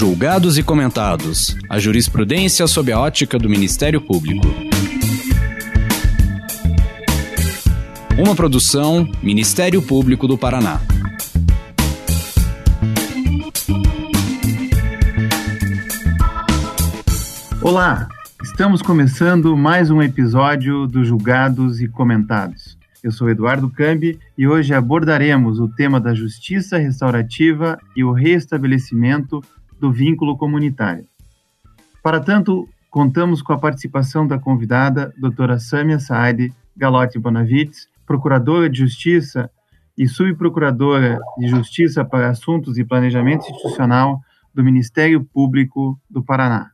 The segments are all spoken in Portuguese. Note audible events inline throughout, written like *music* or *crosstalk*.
Julgados e comentados. A jurisprudência sob a ótica do Ministério Público. Uma produção Ministério Público do Paraná. Olá, estamos começando mais um episódio do Julgados e Comentados. Eu sou Eduardo Cambi e hoje abordaremos o tema da justiça restaurativa e o restabelecimento do vínculo comunitário. Para tanto, contamos com a participação da convidada, doutora Samia Saad Galotti Bonavides, procuradora de Justiça e subprocuradora de Justiça para Assuntos e Planejamento Institucional do Ministério Público do Paraná.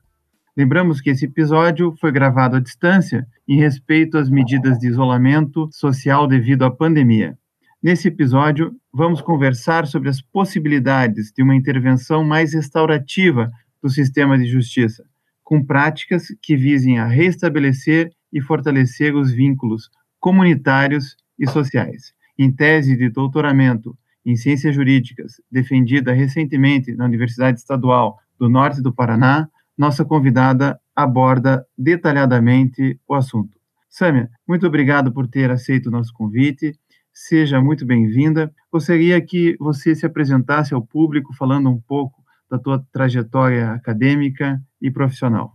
Lembramos que esse episódio foi gravado à distância em respeito às medidas de isolamento social devido à pandemia. Nesse episódio, vamos conversar sobre as possibilidades de uma intervenção mais restaurativa do sistema de justiça, com práticas que visem a restabelecer e fortalecer os vínculos comunitários e sociais. Em tese de doutoramento em Ciências Jurídicas, defendida recentemente na Universidade Estadual do Norte do Paraná, nossa convidada aborda detalhadamente o assunto. Sâmia, muito obrigado por ter aceito o nosso convite. Seja muito bem-vinda. Gostaria que você se apresentasse ao público falando um pouco da tua trajetória acadêmica e profissional.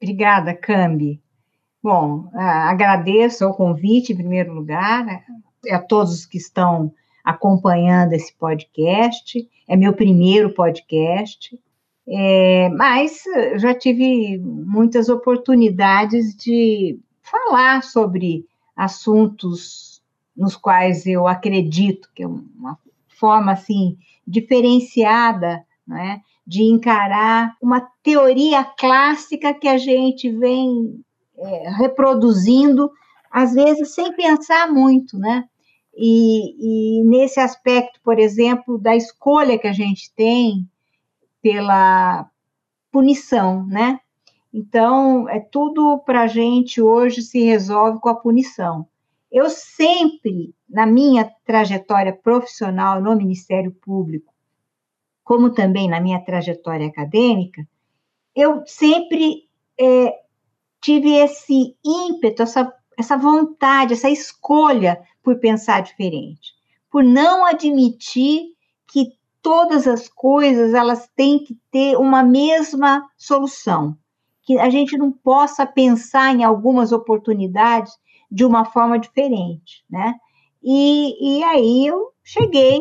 Obrigada, Cambi. Bom, agradeço o convite, em primeiro lugar, a todos que estão acompanhando esse podcast. É meu primeiro podcast. É, mas já tive muitas oportunidades de falar sobre assuntos nos quais eu acredito que é uma forma assim diferenciada, né, de encarar uma teoria clássica que a gente vem é, reproduzindo, às vezes sem pensar muito, né? E, e nesse aspecto, por exemplo, da escolha que a gente tem pela punição, né? Então, é tudo para a gente hoje se resolve com a punição. Eu sempre, na minha trajetória profissional no Ministério Público, como também na minha trajetória acadêmica, eu sempre é, tive esse ímpeto, essa, essa vontade, essa escolha por pensar diferente, por não admitir que todas as coisas elas têm que ter uma mesma solução, que a gente não possa pensar em algumas oportunidades de uma forma diferente, né? E, e aí eu cheguei,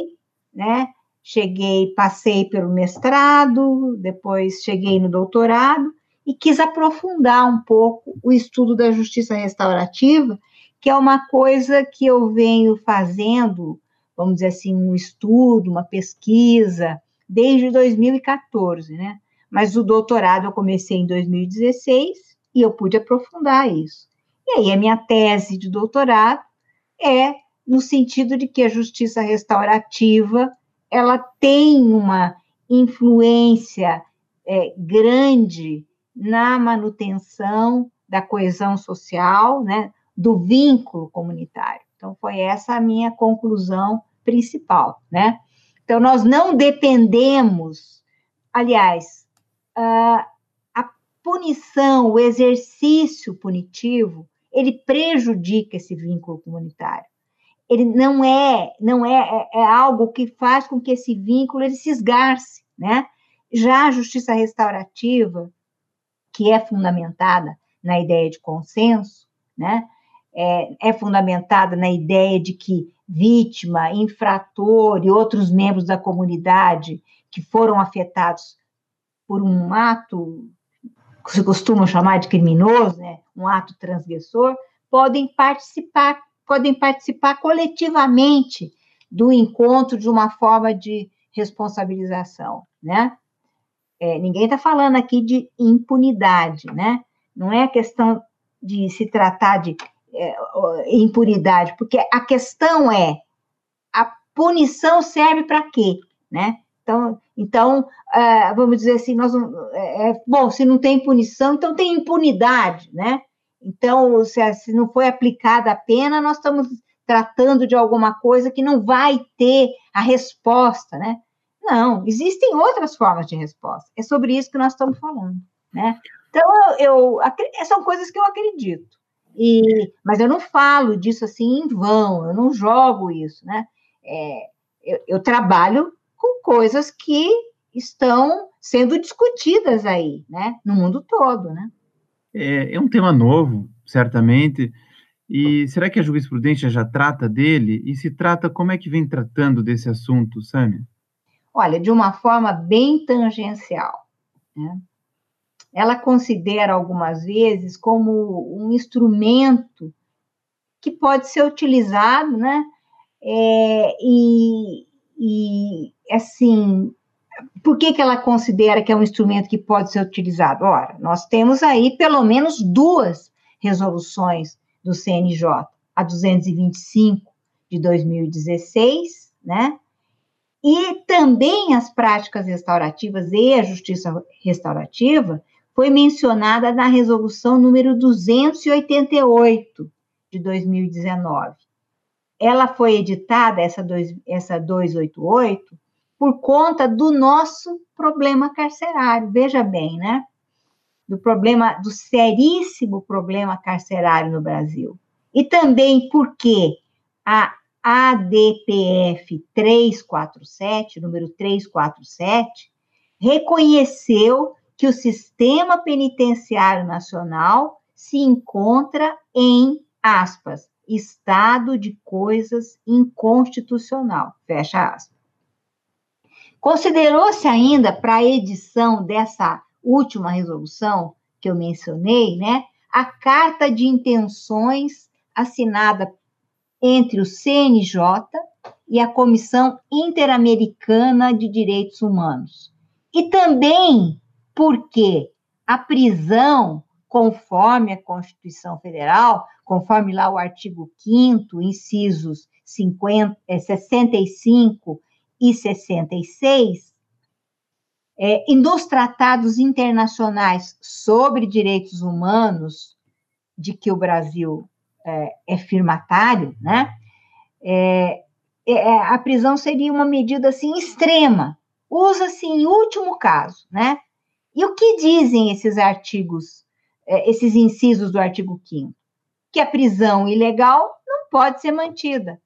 né? Cheguei, passei pelo mestrado, depois cheguei no doutorado e quis aprofundar um pouco o estudo da justiça restaurativa, que é uma coisa que eu venho fazendo vamos dizer assim, um estudo, uma pesquisa, desde 2014, né? Mas o doutorado eu comecei em 2016 e eu pude aprofundar isso. E aí a minha tese de doutorado é no sentido de que a justiça restaurativa ela tem uma influência é, grande na manutenção da coesão social, né, do vínculo comunitário. Então foi essa a minha conclusão principal, né? Então, nós não dependemos, aliás, a punição, o exercício punitivo, ele prejudica esse vínculo comunitário. Ele não é, não é, é, é algo que faz com que esse vínculo ele se esgarce, né? Já a justiça restaurativa, que é fundamentada na ideia de consenso, né? É, é fundamentada na ideia de que vítima, infrator e outros membros da comunidade que foram afetados por um ato que se costuma chamar de criminoso, né, um ato transgressor, podem participar, podem participar coletivamente do encontro de uma forma de responsabilização, né? É, ninguém está falando aqui de impunidade, né? Não é questão de se tratar de é, impunidade, porque a questão é a punição serve para quê, né? Então, então é, vamos dizer assim, nós é, é, bom, se não tem punição, então tem impunidade, né? Então, se, se não foi aplicada a pena, nós estamos tratando de alguma coisa que não vai ter a resposta, né? Não, existem outras formas de resposta. É sobre isso que nós estamos falando, né? Então, eu, eu são coisas que eu acredito. E, mas eu não falo disso assim em vão, eu não jogo isso, né? É, eu, eu trabalho com coisas que estão sendo discutidas aí, né? No mundo todo, né? É, é um tema novo, certamente. E será que a jurisprudência já trata dele? E se trata, como é que vem tratando desse assunto, Sâmia? Olha, de uma forma bem tangencial. Né? Ela considera algumas vezes como um instrumento que pode ser utilizado, né? É, e, e, assim, por que, que ela considera que é um instrumento que pode ser utilizado? Ora, nós temos aí pelo menos duas resoluções do CNJ, a 225 de 2016, né? E também as práticas restaurativas e a justiça restaurativa foi mencionada na resolução número 288 de 2019. Ela foi editada, essa, dois, essa 288, por conta do nosso problema carcerário. Veja bem, né? Do problema, do seríssimo problema carcerário no Brasil. E também porque a ADPF 347, número 347, reconheceu que o sistema penitenciário nacional se encontra em, aspas, estado de coisas inconstitucional, fecha aspas. Considerou-se ainda para a edição dessa última resolução que eu mencionei, né, a carta de intenções assinada entre o CNJ e a Comissão Interamericana de Direitos Humanos. E também porque a prisão, conforme a Constituição Federal, conforme lá o artigo 5 incisos 50, 65 e 66, é, e nos tratados internacionais sobre direitos humanos, de que o Brasil é, é firmatário, né? É, é, é, a prisão seria uma medida assim extrema, usa-se em último caso, né? E o que dizem esses artigos, é, esses incisos do artigo 5 Que a prisão ilegal não pode ser mantida,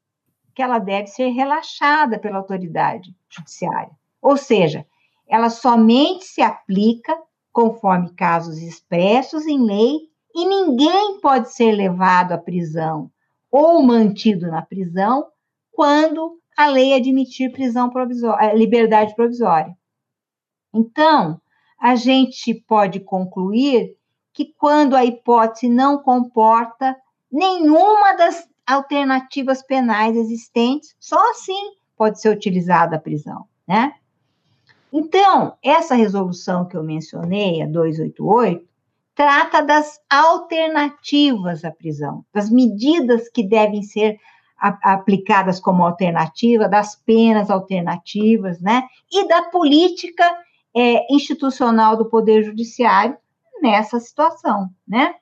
que ela deve ser relaxada pela autoridade judiciária. Ou seja, ela somente se aplica conforme casos expressos em lei e ninguém pode ser levado à prisão ou mantido na prisão quando a lei admitir prisão provisória, eh, liberdade provisória. Então, a gente pode concluir que quando a hipótese não comporta nenhuma das alternativas penais existentes, só assim pode ser utilizada a prisão, né? Então, essa resolução que eu mencionei, a 288, trata das alternativas à prisão, das medidas que devem ser aplicadas como alternativa, das penas alternativas, né? E da política é, institucional do Poder Judiciário nessa situação, né?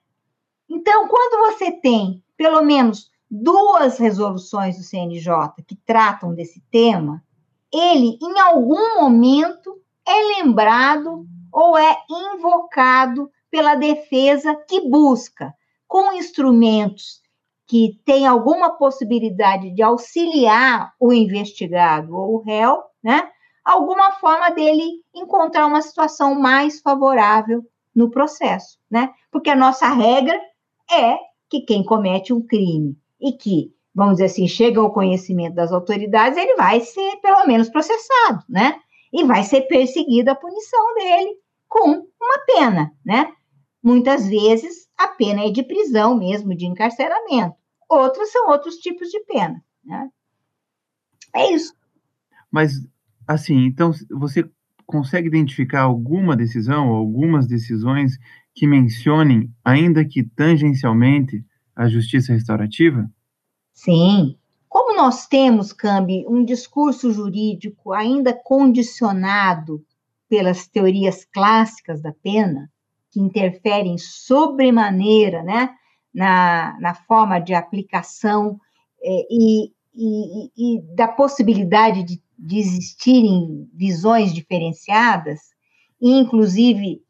Então, quando você tem pelo menos duas resoluções do CNJ que tratam desse tema, ele, em algum momento, é lembrado ou é invocado pela defesa que busca, com instrumentos que têm alguma possibilidade de auxiliar o investigado ou o réu, né? Alguma forma dele encontrar uma situação mais favorável no processo, né? Porque a nossa regra é que quem comete um crime e que, vamos dizer assim, chega ao conhecimento das autoridades, ele vai ser pelo menos processado, né? E vai ser perseguida a punição dele com uma pena, né? Muitas vezes a pena é de prisão mesmo, de encarceramento. Outras são outros tipos de pena. Né? É isso. Mas, assim, então você consegue identificar alguma decisão ou algumas decisões que mencionem, ainda que tangencialmente, a justiça restaurativa? Sim. Como nós temos, Cambi, um discurso jurídico ainda condicionado pelas teorias clássicas da pena, que interferem sobremaneira né, na, na forma de aplicação é, e, e, e, da possibilidade de de existirem visões diferenciadas, e inclusive,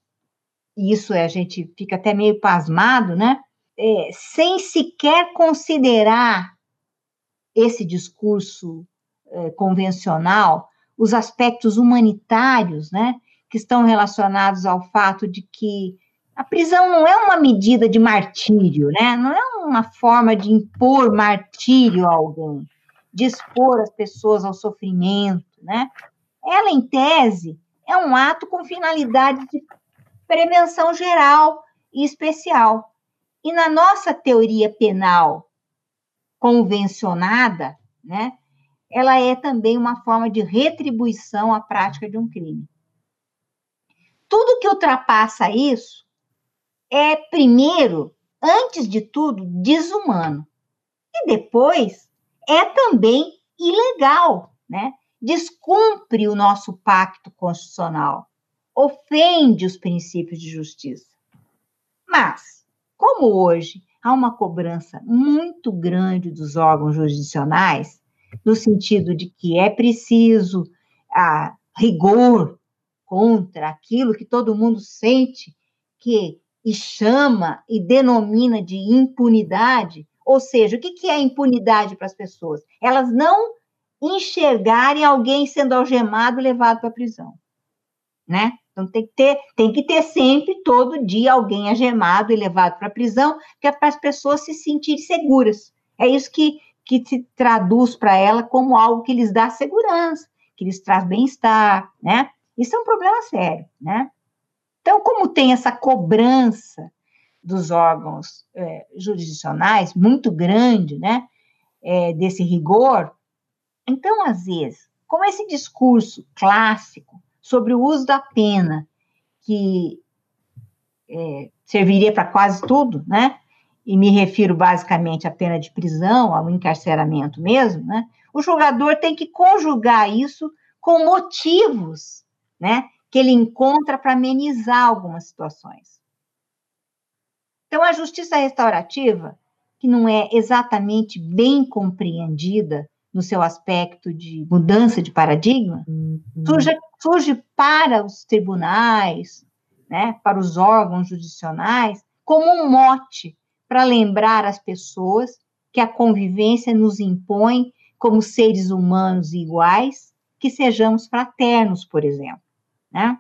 isso é, a gente fica até meio pasmado, né? É, sem sequer considerar esse discurso é, convencional, os aspectos humanitários, né? Que estão relacionados ao fato de que a prisão não é uma medida de martírio, né? Não é uma forma de impor martírio a alguém, de expor as pessoas ao sofrimento, né? Ela, em tese, é um ato com finalidade de prevenção geral e especial. E na nossa teoria penal convencionada, né, ela é também uma forma de retribuição à prática de um crime. Tudo que ultrapassa isso é, primeiro, antes de tudo, desumano. E depois, é também ilegal, né? Descumpre o nosso pacto constitucional, ofende os princípios de justiça. Mas, como hoje há uma cobrança muito grande dos órgãos jurisdicionais, no sentido de que é preciso a rigor contra aquilo que todo mundo sente que e chama e denomina de impunidade, ou seja, o que, que é impunidade para as pessoas? Elas não enxergarem alguém sendo algemado e levado para a prisão, né? Então tem que ter, tem que ter sempre todo dia alguém algemado e levado para a prisão, que é para as pessoas se sentirem seguras. É isso que que se traduz para ela como algo que lhes dá segurança, que lhes traz bem-estar, né? Isso é um problema sério, né? Então, como tem essa cobrança dos órgãos é, jurisdicionais muito grande, né, é, desse rigor, então, às vezes, como esse discurso clássico sobre o uso da pena, que é, serviria para quase tudo, né, e me refiro basicamente à pena de prisão, ao encarceramento mesmo, né, o julgador tem que conjugar isso com motivos, né, que ele encontra para amenizar algumas situações. Então, a justiça restaurativa, que não é exatamente bem compreendida no seu aspecto de mudança de paradigma, uhum. surge, surge para os tribunais, né, para os órgãos judicionais, como um mote para lembrar as pessoas que a convivência nos impõe como seres humanos iguais, que sejamos fraternos, por exemplo né?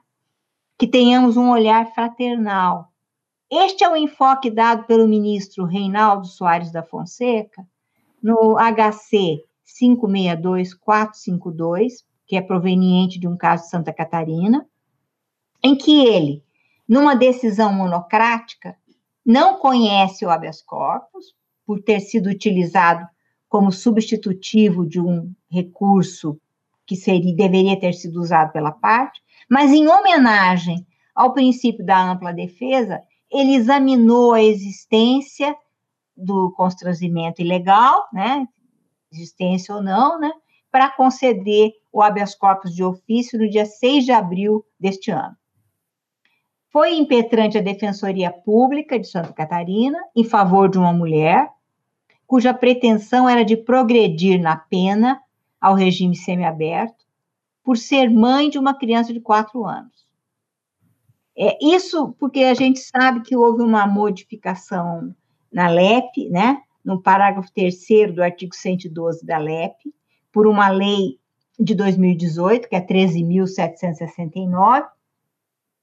Que tenhamos um olhar fraternal. Este é o enfoque dado pelo ministro Reinaldo Soares da Fonseca no HC 562452, que é proveniente de um caso de Santa Catarina, em que ele, numa decisão monocrática, não conhece o habeas corpus, por ter sido utilizado como substitutivo de um recurso que seria, deveria ter sido usado pela parte, mas, em homenagem ao princípio da ampla defesa, ele examinou a existência do constrangimento ilegal, né, existência ou não, né, para conceder o habeas corpus de ofício no dia 6 de abril deste ano. Foi impetrante a Defensoria Pública de Santa Catarina em favor de uma mulher cuja pretensão era de progredir na pena ao regime semiaberto por ser mãe de uma criança de quatro anos. É isso porque a gente sabe que houve uma modificação na LEP, né, no parágrafo 3 do artigo 112 da LEP, por uma lei de 2018, que é 13.769,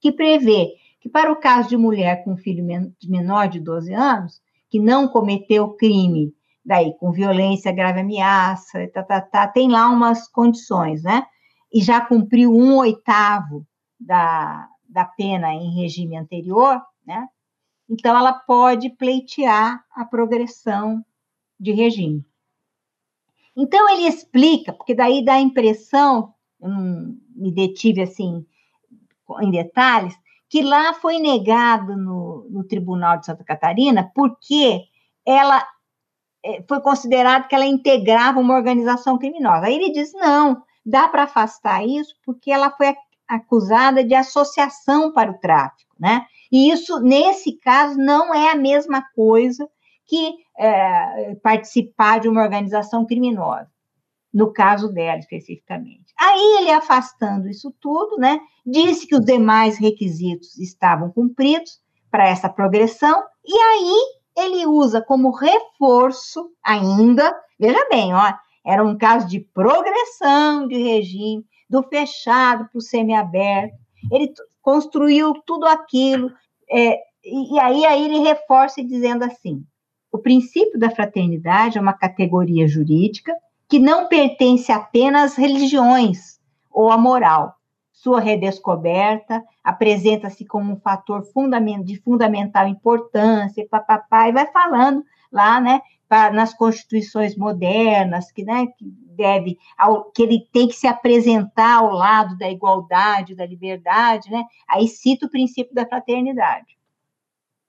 que prevê que para o caso de mulher com filho menor de 12 anos, que não cometeu crime, daí com violência, grave ameaça, tá, tá, tá, tem lá umas condições, né? e já cumpriu um oitavo da, da pena em regime anterior, né? Então, ela pode pleitear a progressão de regime. Então, ele explica, porque daí dá a impressão, não me detive assim em detalhes, que lá foi negado no, no Tribunal de Santa Catarina porque ela eh, foi considerado que ela integrava uma organização criminosa. Aí ele diz: não, dá para afastar isso porque ela foi acusada de associação para o tráfico, né? E isso, nesse caso, não é a mesma coisa que é, participar de uma organização criminosa. no caso dela especificamente. Aí ele afastando isso tudo, né, disse que os demais requisitos estavam cumpridos para essa progressão, e aí ele usa como reforço ainda, veja bem, ó, era um caso de progressão de regime, do fechado para o semiaberto, ele construiu tudo aquilo, é, e, aí, aí ele reforça dizendo assim, o princípio da fraternidade é uma categoria jurídica que não pertence apenas às religiões ou à moral. Sua redescoberta apresenta-se como um fator de fundamental importância, papapá, e vai falando lá, né, nas constituições modernas, que, né, que deve, ao, que ele tem que se apresentar ao lado da igualdade, da liberdade, né, aí cita o princípio da fraternidade.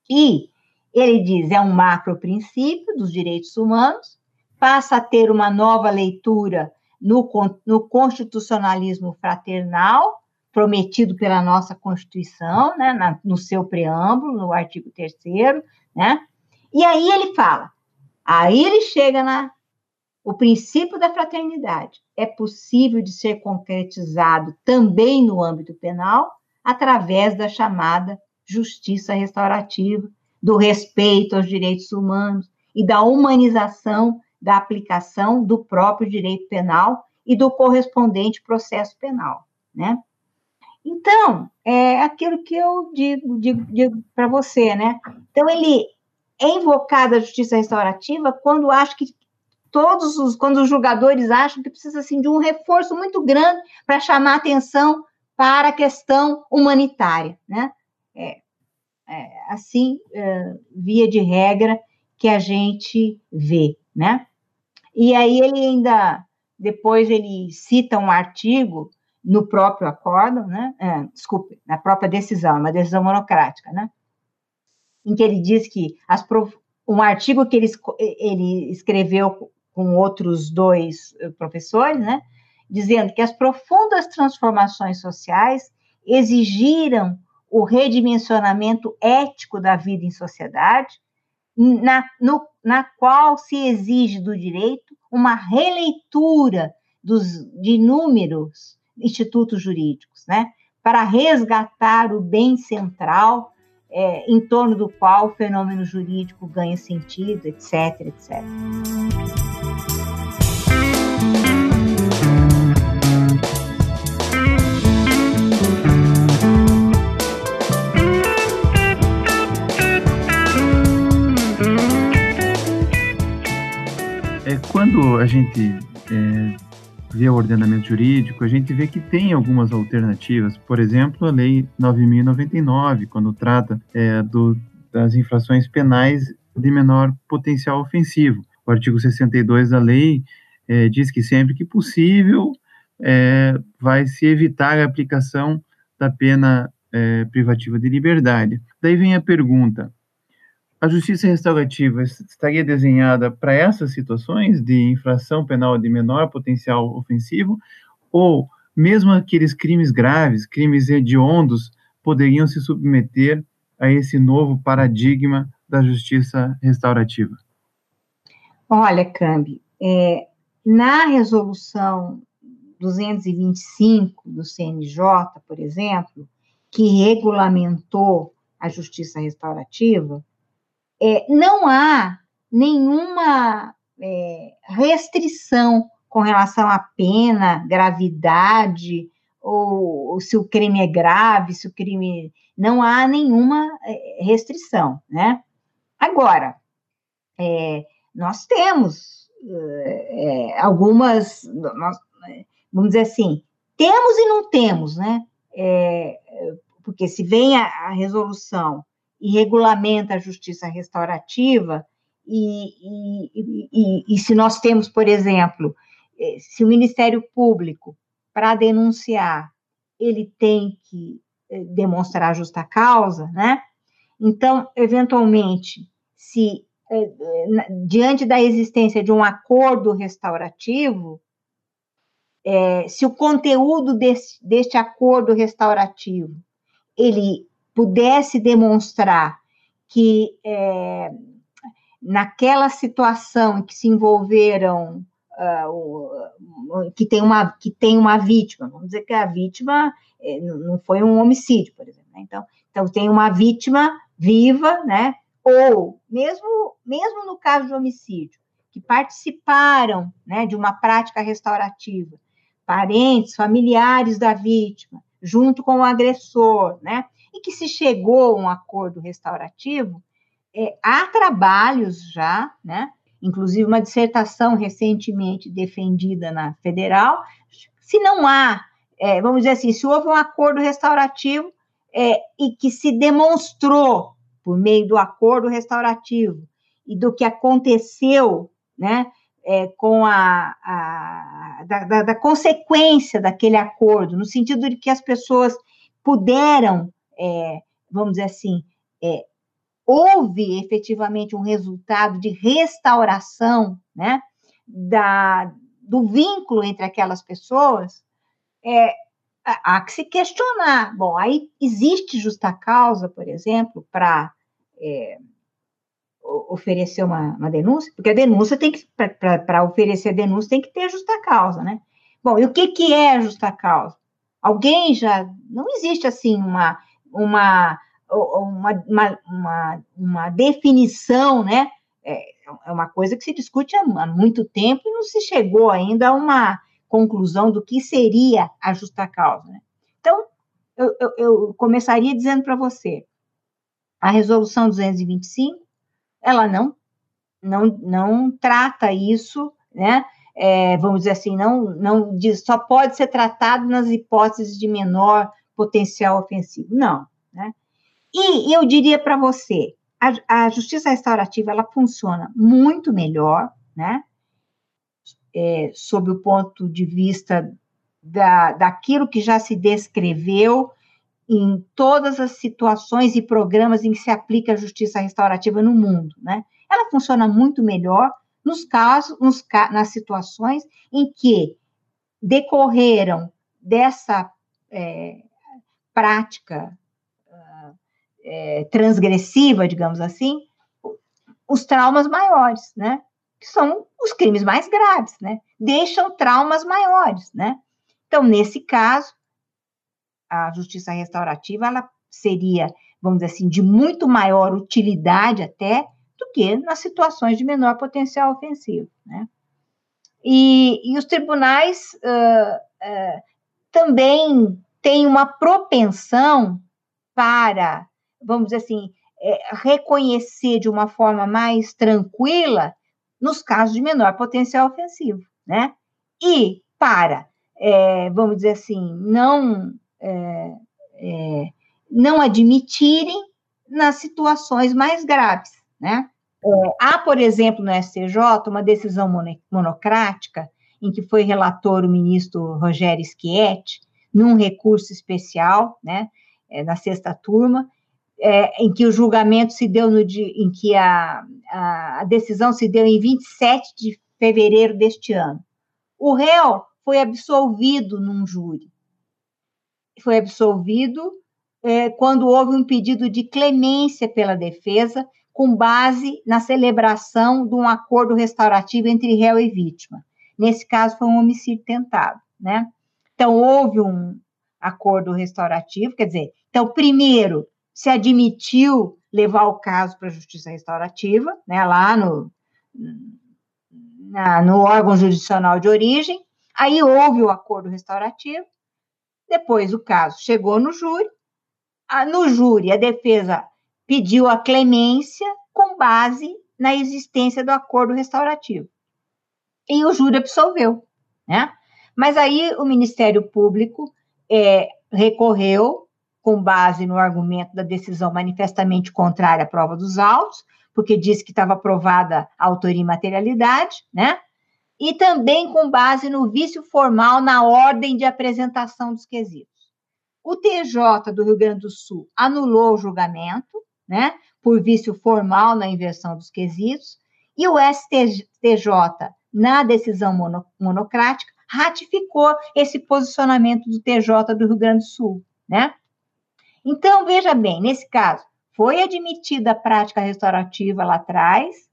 E ele diz, é um macro princípio dos direitos humanos, passa a ter uma nova leitura no, no constitucionalismo fraternal, prometido pela nossa Constituição, né, na, no seu preâmbulo, no artigo 3 né? E aí ele fala, aí ele chega na o princípio da fraternidade é possível de ser concretizado também no âmbito penal através da chamada justiça restaurativa, do respeito aos direitos humanos e da humanização da aplicação do próprio direito penal e do correspondente processo penal, né? Então, é aquilo que eu digo, digo, digo para você, né? Então, ele é invocado a justiça restaurativa quando acho que todos os, quando os julgadores acham que precisa, assim, de um reforço muito grande para chamar atenção para a questão humanitária, né? É, é assim, é, via de regra, que a gente vê, né? E aí ele ainda, depois ele cita um artigo no próprio acórdão, né? É, desculpe, na própria decisão, uma decisão monocrática, né? Em que ele diz que as, um artigo que ele, ele escreveu com outros dois eh, professores, né? Dizendo que as profundas transformações sociais exigiram o redimensionamento ético da vida em sociedade, na, no, na qual se exige do direito uma releitura dos, de inúmeros institutos jurídicos, né, para resgatar o bem central é, em torno do qual o fenômeno jurídico ganha sentido, etc, etc. quando a gente é, vê o ordenamento jurídico, a gente vê que tem algumas alternativas. Por exemplo, a Lei 9.099, quando trata é, do, das infrações penais de menor potencial ofensivo. O artigo 62 da lei é, diz que sempre que possível é, vai se evitar a aplicação da pena é, privativa de liberdade. Daí vem a pergunta: a justiça restaurativa estaria desenhada para essas situações de infração penal de menor potencial ofensivo, ou mesmo aqueles crimes graves, crimes hediondos, poderiam se submeter a esse novo paradigma da justiça restaurativa? Olha, Cambi, é, na resolução 225 do CNJ, por exemplo, que regulamentou a justiça restaurativa, é, não há nenhuma é, restrição com relação à pena, gravidade, ou, ou, se o crime é grave, se o crime. Não há nenhuma é, restrição, né? Agora, é, nós temos é, algumas. Nós, vamos dizer assim, temos e não temos, né? É, porque se vem a, a resolução e regulamenta a justiça restaurativa, e, e, e, e se nós temos, por exemplo, eh, se o Ministério Público, para denunciar, ele tem que eh, demonstrar justa causa, né? Então, eventualmente, se eh, diante da existência de um acordo restaurativo, é, se o conteúdo desse, deste acordo restaurativo ele pudesse demonstrar que é, naquela situação em que se envolveram uh, que, tem uma, que tem uma vítima. Vamos dizer que a vítima é, não foi um homicídio, por exemplo. Né? Então, então, tem uma vítima viva, né? Ou, mesmo, mesmo no caso de homicídio, que participaram né, de uma prática restaurativa, parentes, familiares da vítima, junto com o agressor, né? Que se chegou a um acordo restaurativo, é, há trabalhos já, né? Inclusive uma dissertação recentemente defendida na federal. Se não há, é, vamos dizer assim, se houve um acordo restaurativo é, e que se demonstrou por meio do acordo restaurativo e do que aconteceu, né? É, com a, a da, da, da, consequência daquele acordo, no sentido de que as pessoas puderam, é, vamos dizer assim, é, houve efetivamente um resultado de restauração, né, da, do vínculo entre aquelas pessoas, é, há que se questionar. Bom, aí existe justa causa, por exemplo, para é, oferecer uma, uma, denúncia, porque a denúncia tem que, para oferecer a denúncia, tem que ter justa causa, né? Bom, e o que, que é justa causa? Alguém já. Não existe assim uma, uma, uma, uma, uma, uma definição, né? É, é uma coisa que se discute há, muito tempo e não se chegou ainda a uma conclusão do que seria a justa causa. Né? Então, eu, eu, eu começaria dizendo para você, a resolução 225, ela não, não, não trata isso, né? É, vamos dizer assim, não, não diz, só pode ser tratado nas hipóteses de menor potencial ofensivo. Não, né? E eu diria para você, a, a, justiça restaurativa ela funciona muito melhor, né? É, sob o ponto de vista da, daquilo que já se descreveu em todas as situações e programas em que se aplica a justiça restaurativa no mundo, né? Ela funciona muito melhor nos casos, nos, nas situações em que decorreram dessa é, prática uh, é, transgressiva, digamos assim, os traumas maiores, né? Que são os crimes mais graves, né? Deixam traumas maiores, né? Então, nesse caso, a justiça restaurativa ela seria, vamos dizer assim, de muito maior utilidade até do que nas situações de menor potencial ofensivo, né? E, e os tribunais uh, uh, também têm uma propensão para, vamos dizer assim, é, reconhecer de uma forma mais tranquila nos casos de menor potencial ofensivo, né? E para, é, vamos dizer assim, não é, é, não admitirem nas situações mais graves, né? É, há, por exemplo, no STJ, uma decisão monocrática, em que foi relator o ministro Rogério Schietti, num recurso especial, né, é, na sexta turma, é, em que o julgamento se deu no dia, em que a, a, a decisão se deu em 27 de fevereiro deste ano. O réu foi absolvido num júri foi absolvido é, quando houve um pedido de clemência pela defesa, com base na celebração de um acordo restaurativo entre réu e vítima. Nesse caso, foi um homicídio tentado, né? Então, houve um acordo restaurativo, quer dizer, então, primeiro, se admitiu levar o caso para a justiça restaurativa, né, lá no, na, no órgão jurisdicional de origem, aí houve o acordo restaurativo, depois o caso chegou no júri, no júri a defesa pediu a clemência com base na existência do acordo restaurativo. E o júri absolveu, né? Mas aí o Ministério Público é, recorreu com base no argumento da decisão manifestamente contrária à prova dos autos, porque disse que estava aprovada a autoria e materialidade, né? e também com base no vício formal na ordem de apresentação dos quesitos. O TJ do Rio Grande do Sul anulou o julgamento, né, por vício formal na inversão dos quesitos, e o STJ, na decisão mono, monocrática, ratificou esse posicionamento do TJ do Rio Grande do Sul, né? Então, veja bem, nesse caso, foi admitida a prática restaurativa lá atrás,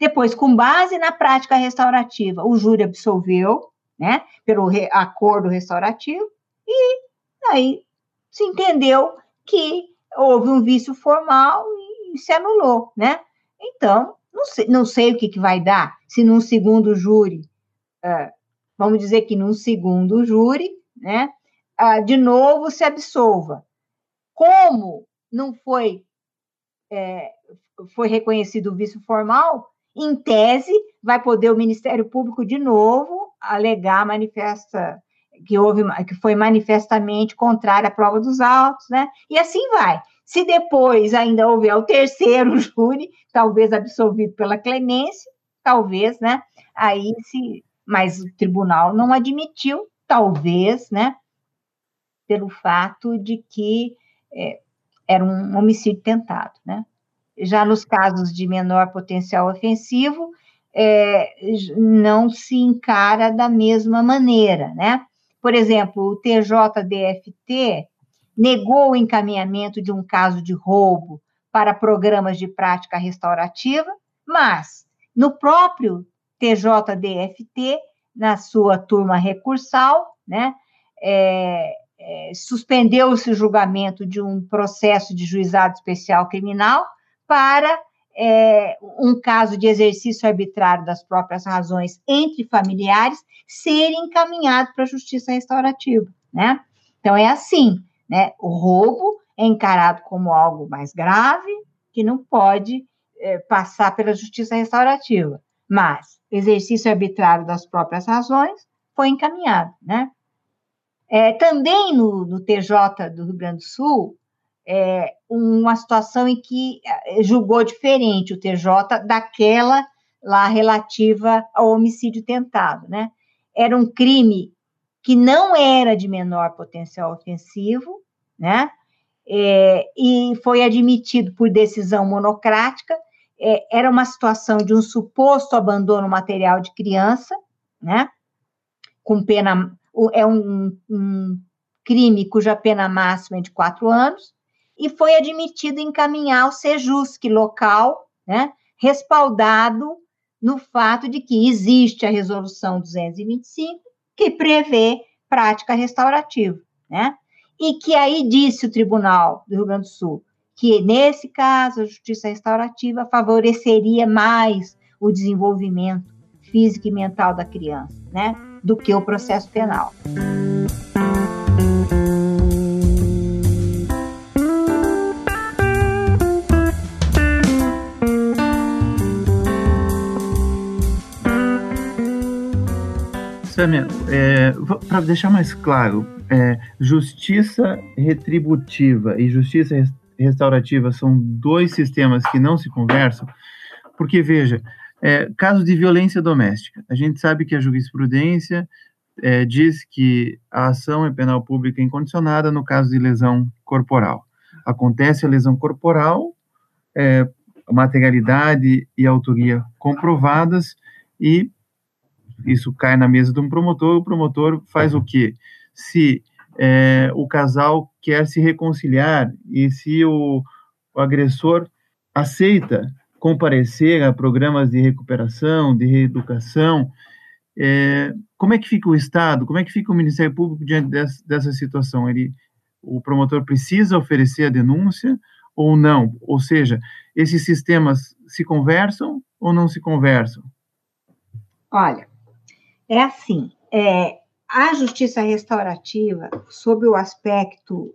Depois, com base na prática restaurativa, o júri absolveu, né, pelo re acordo restaurativo, e aí se entendeu que houve um vício formal e se anulou, né? Então, não sei, não sei o que, que vai dar se num segundo júri, vamos dizer que num segundo júri, né, uh, de novo se absolva. Como não foi, é, foi reconhecido o vício formal, em tese, vai poder o Ministério Público de novo alegar manifesta que houve que foi manifestamente contrária à prova dos autos, né? E assim vai. Se depois ainda houver o terceiro *laughs* júri, talvez absolvido pela clemência, talvez, né? Aí se, mas o tribunal não admitiu, talvez, né? Pelo fato de que é, era um homicídio tentado, né? Já nos casos de menor potencial ofensivo, é, não se encara da mesma maneira, né? Por exemplo, o TJDFT negou o encaminhamento de um caso de roubo para programas de prática restaurativa, mas no próprio TJDFT, na sua turma recursal, né, é, é, suspendeu-se o julgamento de um processo de juizado especial criminal para é, um caso de exercício arbitrário das próprias razões entre familiares ser encaminhado para a justiça restaurativa, né? Então é assim, né? O roubo é encarado como algo mais grave que não pode é, passar pela justiça restaurativa, mas exercício arbitrário das próprias razões foi encaminhado, né? É, também no, no TJ do Rio Grande do Sul, é, uma situação em que é, julgou diferente o TJ daquela lá relativa ao homicídio tentado, né? Era um crime que não era de menor potencial ofensivo, né? É, e foi admitido por decisão monocrática. É, era uma situação de um suposto abandono material de criança, né? Com pena é um, um crime cuja pena máxima é de quatro anos e foi admitido encaminhar o Sejusc local, né, respaldado no fato de que existe a resolução 225 que prevê prática restaurativa, né? E que aí disse o Tribunal do Rio Grande do Sul que nesse caso a justiça restaurativa favoreceria mais o desenvolvimento físico e mental da criança, né, do que o processo penal. Samia, é, para deixar mais claro, é, justiça retributiva e justiça restaurativa são dois sistemas que não se conversam, porque, veja, é, de violência doméstica, a gente sabe que a jurisprudência é, diz que a ação é penal pública incondicionada no caso de lesão corporal. Acontece a lesão corporal, é, materialidade e autoria comprovadas, e isso cai na mesa de um promotor, o promotor faz o quê? Se é, o casal quer se reconciliar e se o, o agressor aceita comparecer a programas de recuperação, de reeducação, é, como é que fica o Estado, como é que fica o Ministério Público diante dessa, dessa situação? Ele, o promotor precisa oferecer a denúncia ou não? Ou seja, esses sistemas se conversam ou não se conversam? Olha, é assim, é, a justiça restaurativa, sob o aspecto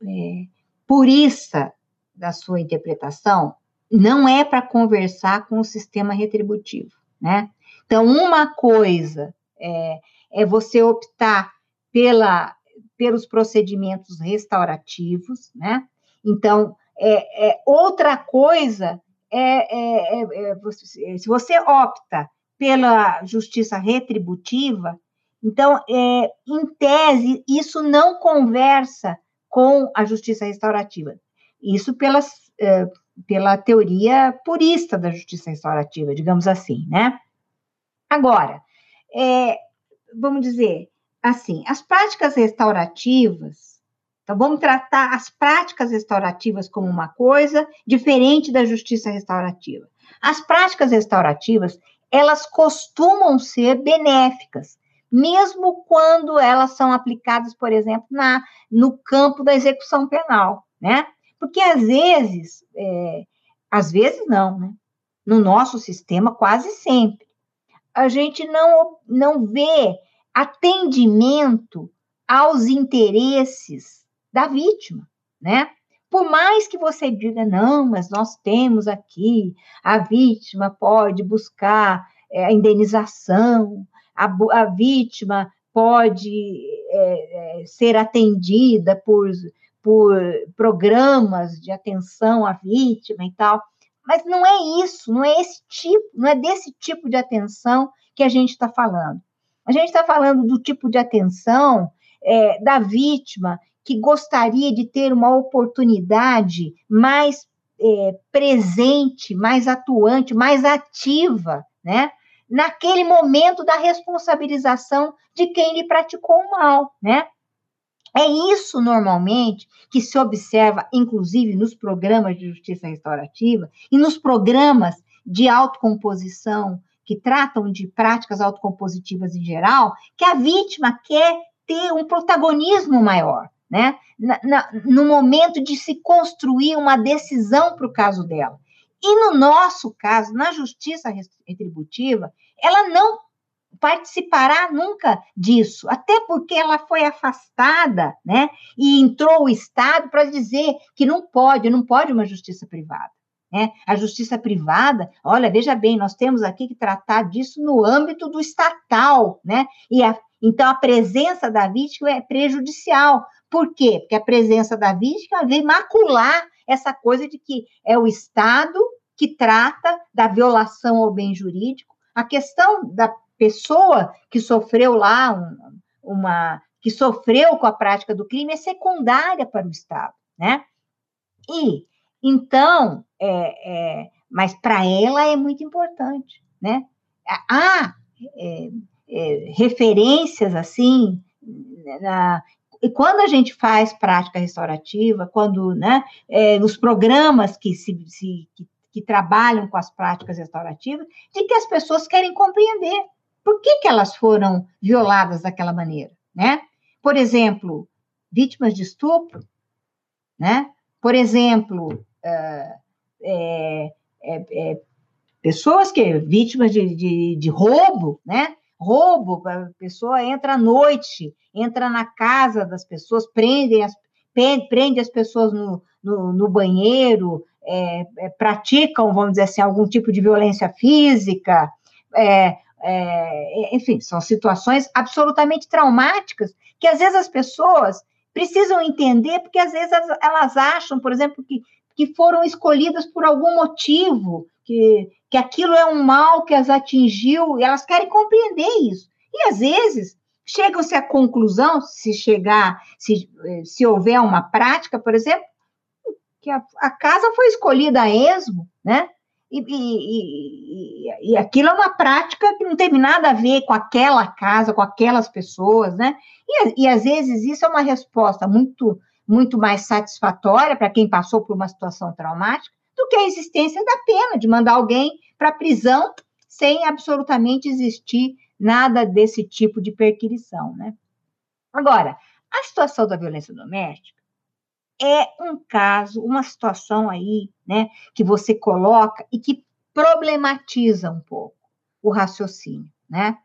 é, purista da sua interpretação, não é para conversar com o sistema retributivo, né? Então, uma coisa é, é você optar pela, pelos procedimentos restaurativos, né? Então, é, é outra coisa é, é, é, é se você opta pela justiça retributiva, então, é, em tese, isso não conversa com a justiça restaurativa. Isso pelas, é, pela teoria purista da justiça restaurativa, digamos assim, né? Agora, é, vamos dizer assim, as práticas restaurativas, então vamos tratar as práticas restaurativas como uma coisa diferente da justiça restaurativa. As práticas restaurativas, elas costumam ser benéficas, mesmo quando elas são aplicadas, por exemplo, na, no campo da execução penal, né? Porque às vezes, é, às vezes não, né? No nosso sistema, quase sempre, a gente não, não vê atendimento aos interesses da vítima, né? Por mais que você diga, não, mas nós temos aqui, a vítima pode buscar é, a indenização, a, a vítima pode é, é, ser atendida por, por programas de atenção à vítima e tal. Mas não é isso, não é esse tipo, não é desse tipo de atenção que a gente está falando. A gente está falando do tipo de atenção é, da vítima que gostaria de ter uma oportunidade mais é, presente, mais atuante, mais ativa, né? Naquele momento da responsabilização de quem lhe praticou o mal, né? É isso, normalmente, que se observa, inclusive, nos programas de justiça restaurativa e nos programas de autocomposição que tratam de práticas autocompositivas em geral, que a vítima quer ter um protagonismo maior, né? Na, na, no momento de se construir uma decisão para o caso dela. E no nosso caso, na justiça retributiva, ela não participará nunca disso, até porque ela foi afastada, né? E entrou o Estado para dizer que não pode, não pode uma justiça privada. Né? A justiça privada, olha, veja bem, nós temos aqui que tratar disso no âmbito do estatal, né? E a, então a presença da vítima é prejudicial. Por quê? Porque a presença da vítima vem macular essa coisa de que é o Estado que trata da violação ao bem jurídico. A questão da pessoa que sofreu lá uma que sofreu com a prática do crime é secundária para o Estado, né? E então, é, é, mas para ela é muito importante, né? Há é, é, referências assim na, e quando a gente faz prática restaurativa, quando, né, é, nos programas que se, se que, que, trabalham com as práticas restaurativas, de que as pessoas querem compreender por que, que elas foram violadas daquela maneira, né? Por exemplo, vítimas de estupro, né? Por exemplo, é, é, é, pessoas que vítimas de, de, de roubo, né? Roubo, a pessoa entra à noite, entra na casa das pessoas, prende as, prende as pessoas no, no, no banheiro, é, é, praticam, vamos dizer assim, algum tipo de violência física, é, é, enfim, são situações absolutamente traumáticas que às vezes as pessoas precisam entender, porque às vezes elas acham, por exemplo, que que foram escolhidas por algum motivo, que, que aquilo é um mal que as atingiu, e elas querem compreender isso. E às vezes chegam-se à conclusão, se chegar, se, se houver uma prática, por exemplo, que a, a casa foi escolhida a esmo, né? E, e, e, e, aquilo é uma prática que não teve nada a ver com aquela casa, com aquelas pessoas, né? E, e às vezes isso é uma resposta muito muito mais satisfatória para quem passou por uma situação traumática do que a existência da pena, de mandar alguém para a prisão sem absolutamente existir nada desse tipo de perquisição, né? Agora, a situação da violência doméstica é um caso, uma situação aí, né, que você coloca e que problematiza um pouco o raciocínio, né?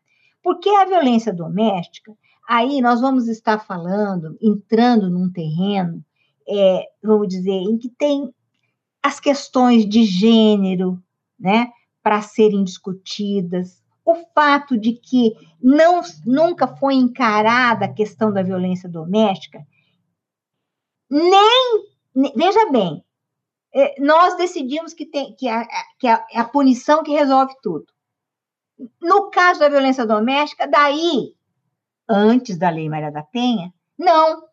Porque a violência doméstica, Aí nós vamos estar falando, entrando num terreno, é, vamos dizer, em que tem as questões de gênero, né, para serem discutidas, o fato de que não nunca foi encarada a questão da violência doméstica, nem, veja bem, é, nós decidimos que, tem, que, a, que a, a punição que resolve tudo. No caso da violência doméstica, daí antes da Lei Maria da Penha, não.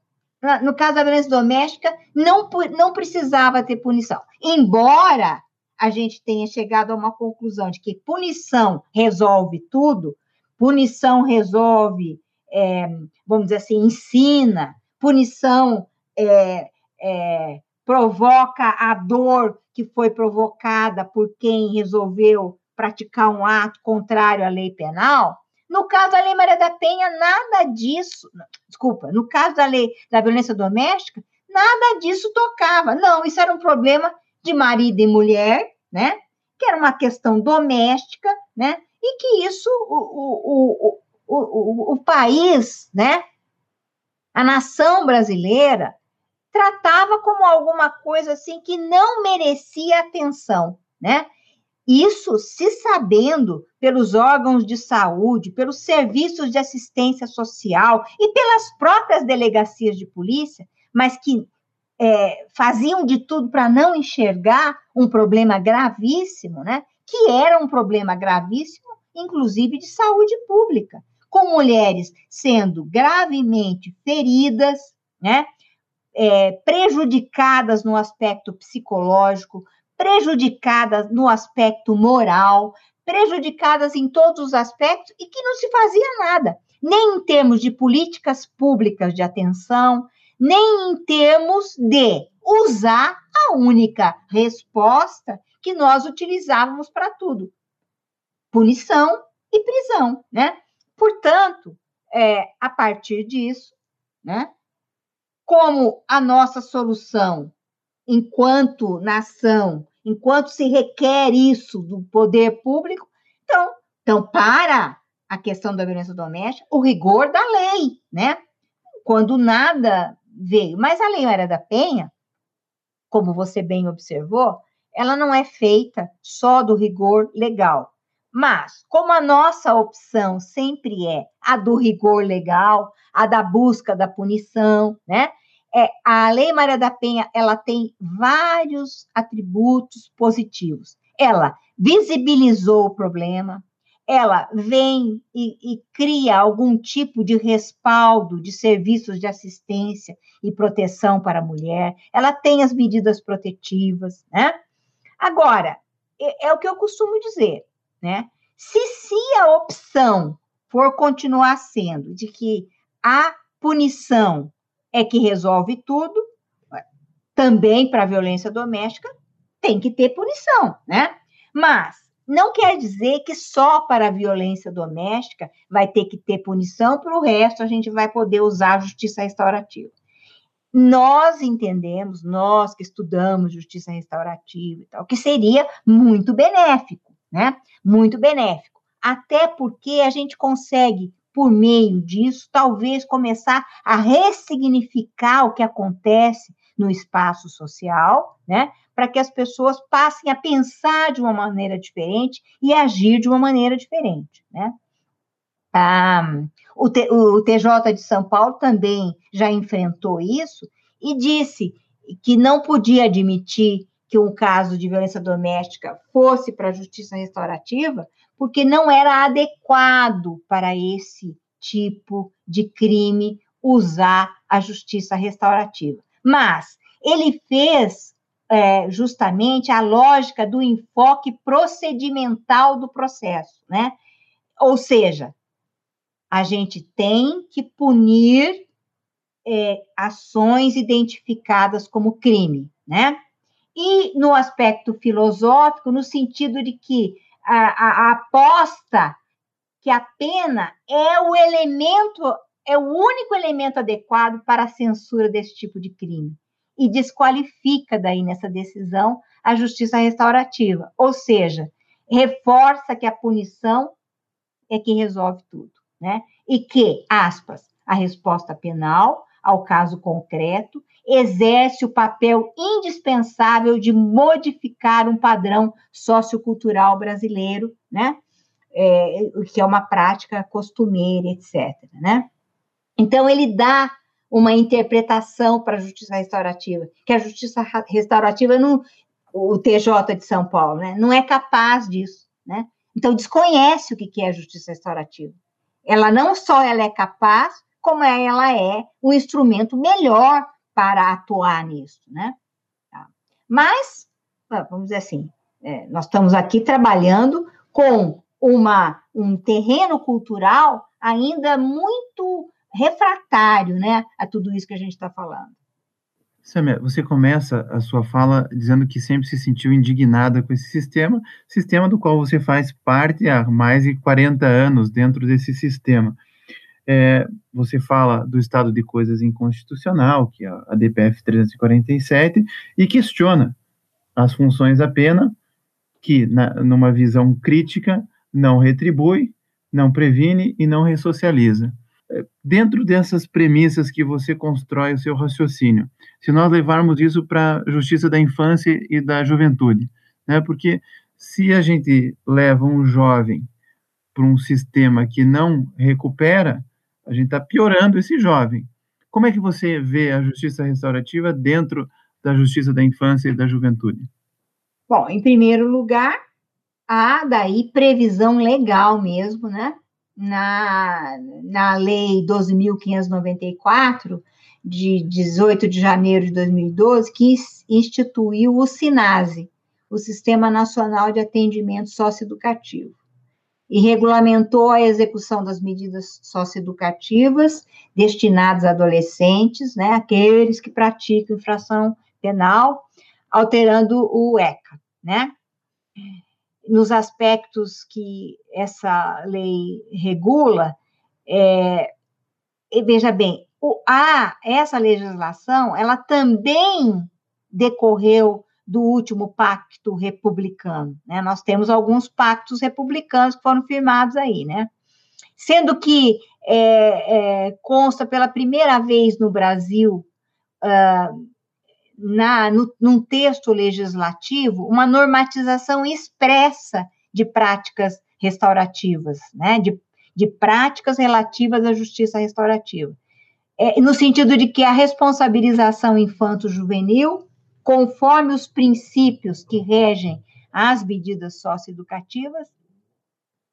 No caso da violência doméstica, não, não precisava ter punição. Embora a gente tenha chegado a uma conclusão de que punição resolve tudo, punição resolve, é, vamos dizer assim, ensina, punição é, é, provoca a dor que foi provocada por quem resolveu praticar um ato contrário à lei penal. No caso da Lei Maria da Penha, nada disso, desculpa, no caso da lei da violência doméstica, nada disso tocava. Não, isso era um problema de marido e mulher, né? Que era uma questão doméstica, né? E que isso, o, o, o, o, o país, né? A nação brasileira tratava como alguma coisa assim que não merecia atenção, né? Isso se sabendo pelos órgãos de saúde, pelos serviços de assistência social e pelas próprias delegacias de polícia, mas que é, faziam de tudo para não enxergar um problema gravíssimo, né? Que era um problema gravíssimo, inclusive de saúde pública, com mulheres sendo gravemente feridas, né? É, prejudicadas no aspecto psicológico, prejudicadas no aspecto moral, prejudicadas em todos os aspectos e que não se fazia nada, nem em termos de políticas públicas de atenção, nem em termos de usar a única resposta que nós utilizávamos para tudo: punição e prisão, né? Portanto, é, a partir disso, né? Como a nossa solução enquanto nação, enquanto se requer isso do poder público, então, então para a questão da violência doméstica, o rigor da lei, né? Quando nada veio. Mas a Lei Maria da Penha, como você bem observou, ela não é feita só do rigor legal. Mas, como a nossa opção sempre é a do rigor legal, a da busca da punição, né? É, a Lei Maria da Penha ela tem vários atributos positivos. Ela visibilizou o problema, ela vem e, e, cria algum tipo de respaldo de serviços de assistência e proteção para a mulher, ela tem as medidas protetivas, né? Agora, é, é o que eu costumo dizer, né? Se, se a opção for continuar sendo de que a punição é que resolve tudo, também para a violência doméstica, tem que ter punição, né? Mas não quer dizer que só para a violência doméstica vai ter que ter punição, para o resto a gente vai poder usar a justiça restaurativa. Nós entendemos, nós que estudamos justiça restaurativa e tal, que seria muito benéfico, né? Muito benéfico. Até porque a gente consegue por meio disso, talvez começar a ressignificar o que acontece no espaço social, né? Para que as pessoas passem a pensar de uma maneira diferente e agir de uma maneira diferente, né? Ah, o, T, o TJ de São Paulo também já enfrentou isso e disse que não podia admitir que um caso de violência doméstica fosse para a justiça restaurativa, porque não era adequado para esse tipo de crime usar a justiça restaurativa. Mas ele fez é, justamente a lógica do enfoque procedimental do processo, né? Ou seja, a gente tem que punir é, ações identificadas como crime, né? E no aspecto filosófico, no sentido de que a, a, aposta que a pena é o elemento, é o único elemento adequado para a censura desse tipo de crime e desqualifica daí nessa decisão a justiça restaurativa, ou seja, reforça que a punição é que resolve tudo, né? E que, aspas, a resposta penal ao caso concreto exerce o papel indispensável de modificar um padrão sociocultural brasileiro, né? É, que é uma prática costumeira, etc. Né? Então, ele dá uma interpretação para a justiça restaurativa, que a justiça restaurativa, não, o TJ de São Paulo, né, não é capaz disso. Né? Então, desconhece o que é a justiça restaurativa. Ela não só ela é capaz, como ela é um instrumento melhor para atuar nisso, né? Tá. Mas, vamos dizer assim, é, nós estamos aqui trabalhando com uma, um terreno cultural ainda muito refratário, né, a tudo isso que a gente está falando. Samia, você começa a sua fala dizendo que sempre se sentiu indignada com esse sistema, sistema do qual você faz parte há mais de 40 anos dentro desse sistema. É, você fala do estado de coisas inconstitucional, que é a DPF 347, e questiona as funções da pena, que, na, numa visão crítica, não retribui, não previne e não ressocializa. É, dentro dessas premissas que você constrói o seu raciocínio, se nós levarmos isso para a justiça da infância e da juventude, né? Porque se a gente leva um jovem para um sistema que não recupera, a gente está piorando esse jovem. Como é que você vê a justiça restaurativa dentro da justiça da infância e da juventude? Bom, em primeiro lugar, há daí previsão legal mesmo, né? Na, na Lei 12.594, de 18 de janeiro de 2012, que instituiu o SINASE, o Sistema Nacional de Atendimento Socioeducativo, e regulamentou a execução das medidas socioeducativas destinadas a adolescentes, né, aqueles que praticam infração penal, alterando o ECA, né? Nos aspectos que essa lei regula, é, veja bem, o, a, essa legislação, ela também decorreu do último pacto republicano, né? Nós temos alguns pactos republicanos que foram firmados aí, né? Sendo que é, é, consta pela primeira vez no Brasil, uh, na, no, num texto legislativo, uma normatização expressa de práticas restaurativas, né? De, de práticas relativas à justiça restaurativa é, no sentido de que a responsabilização infanto-juvenil, conforme os princípios que regem as medidas socioeducativas,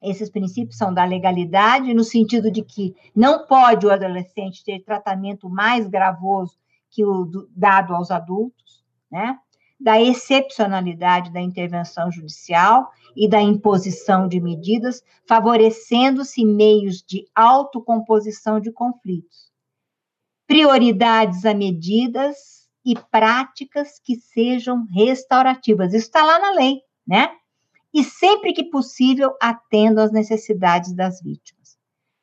esses princípios são da legalidade, no sentido de que não pode o adolescente ter tratamento mais gravoso que o do, dado aos adultos, né? da excepcionalidade da intervenção judicial e da imposição de medidas, favorecendo-se meios de autocomposição de conflitos prioridades a medidas e práticas que sejam restaurativas. Isso está lá na lei, né? E sempre que possível, atendo às necessidades das vítimas.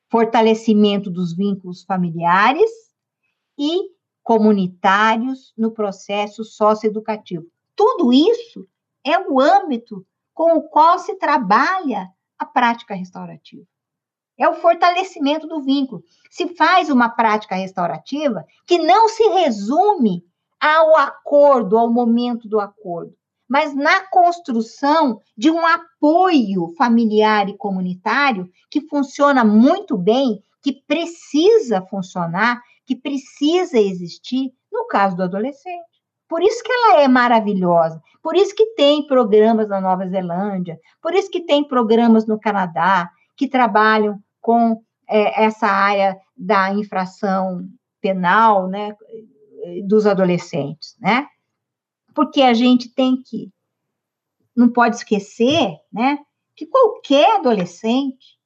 Fortalecimento dos vínculos familiares e comunitários no processo socioeducativo. Tudo isso é o âmbito com o qual se trabalha a prática restaurativa é o fortalecimento do vínculo. Se faz uma prática restaurativa que não se resume ao acordo, ao momento do acordo, mas na construção de um apoio familiar e comunitário que funciona muito bem, que precisa funcionar, que precisa existir no caso do adolescente. Por isso que ela é maravilhosa, por isso que tem programas na Nova Zelândia, por isso que tem programas no Canadá, que trabalham com é, essa área da infração penal, né, dos adolescentes, né? Porque a gente tem que não pode esquecer, né, que qualquer adolescente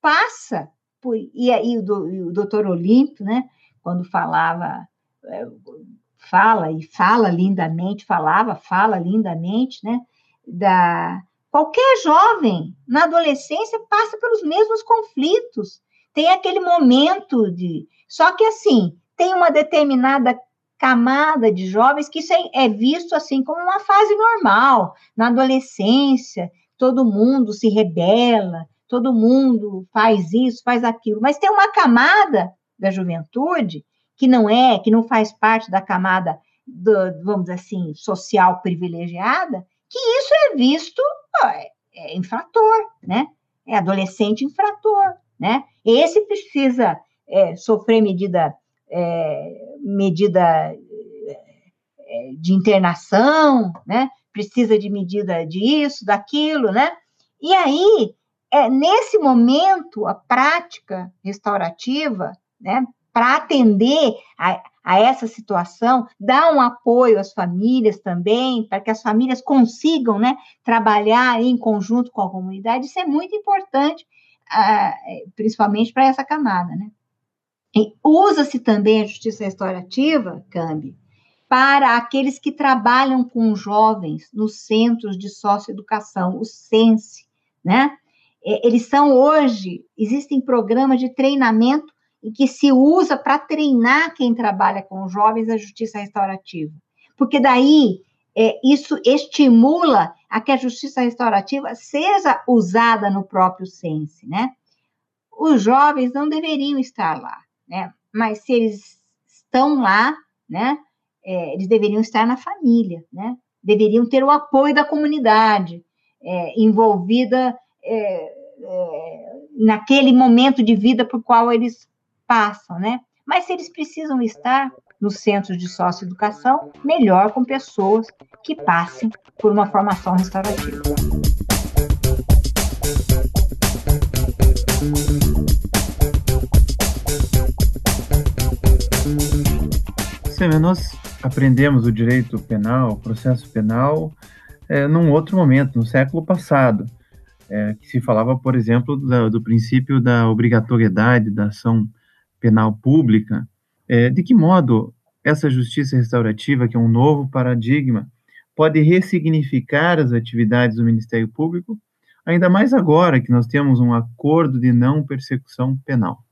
passa por e aí o, o doutor Olímpio, né, quando falava é, fala e fala lindamente, falava, fala lindamente, né, da Qualquer jovem na adolescência passa pelos mesmos conflitos. Tem aquele momento de. Só que assim, tem uma determinada camada de jovens que isso é, é visto assim como uma fase normal. Na adolescência, todo mundo se rebela, todo mundo faz isso, faz aquilo. Mas tem uma camada da juventude que não é, que não faz parte da camada, do, vamos dizer assim, social privilegiada, que isso é visto é, é infrator, né? É adolescente infrator, né? Esse precisa é, sofrer medida, é, medida é, de internação, né? Precisa de medida disso, daquilo, né? E aí, é, nesse momento, a prática restaurativa, né? Para atender a, a essa situação, dar um apoio às famílias também, para que as famílias consigam né, trabalhar em conjunto com a comunidade, isso é muito importante, uh, principalmente para essa camada. Né? Usa-se também a justiça restaurativa, Cambi, para aqueles que trabalham com jovens nos centros de socioeducação, o SENSE, né? É, eles são hoje, existem programas de treinamento em que se usa para treinar quem trabalha com jovens a justiça restaurativa. Porque daí é, isso estimula a que a justiça restaurativa seja usada no próprio sense, né? Os jovens não deveriam estar lá, né? Mas se eles estão lá, né? É, eles deveriam estar na família, né? Deveriam ter o apoio da comunidade é, envolvida é, é, naquele momento de vida por qual eles passam, né? Mas se eles precisam estar nos centros de socioeducação, melhor com pessoas que passem por uma formação restaurativa. Silvia, nós aprendemos o direito penal, o processo penal, é, num outro momento, no século passado, é, que se falava, por exemplo, do, do princípio da obrigatoriedade da ação penal pública, é, de que modo essa justiça restaurativa, que é um novo paradigma, pode ressignificar as atividades do Ministério Público, ainda mais agora que nós temos um acordo de não persecução penal?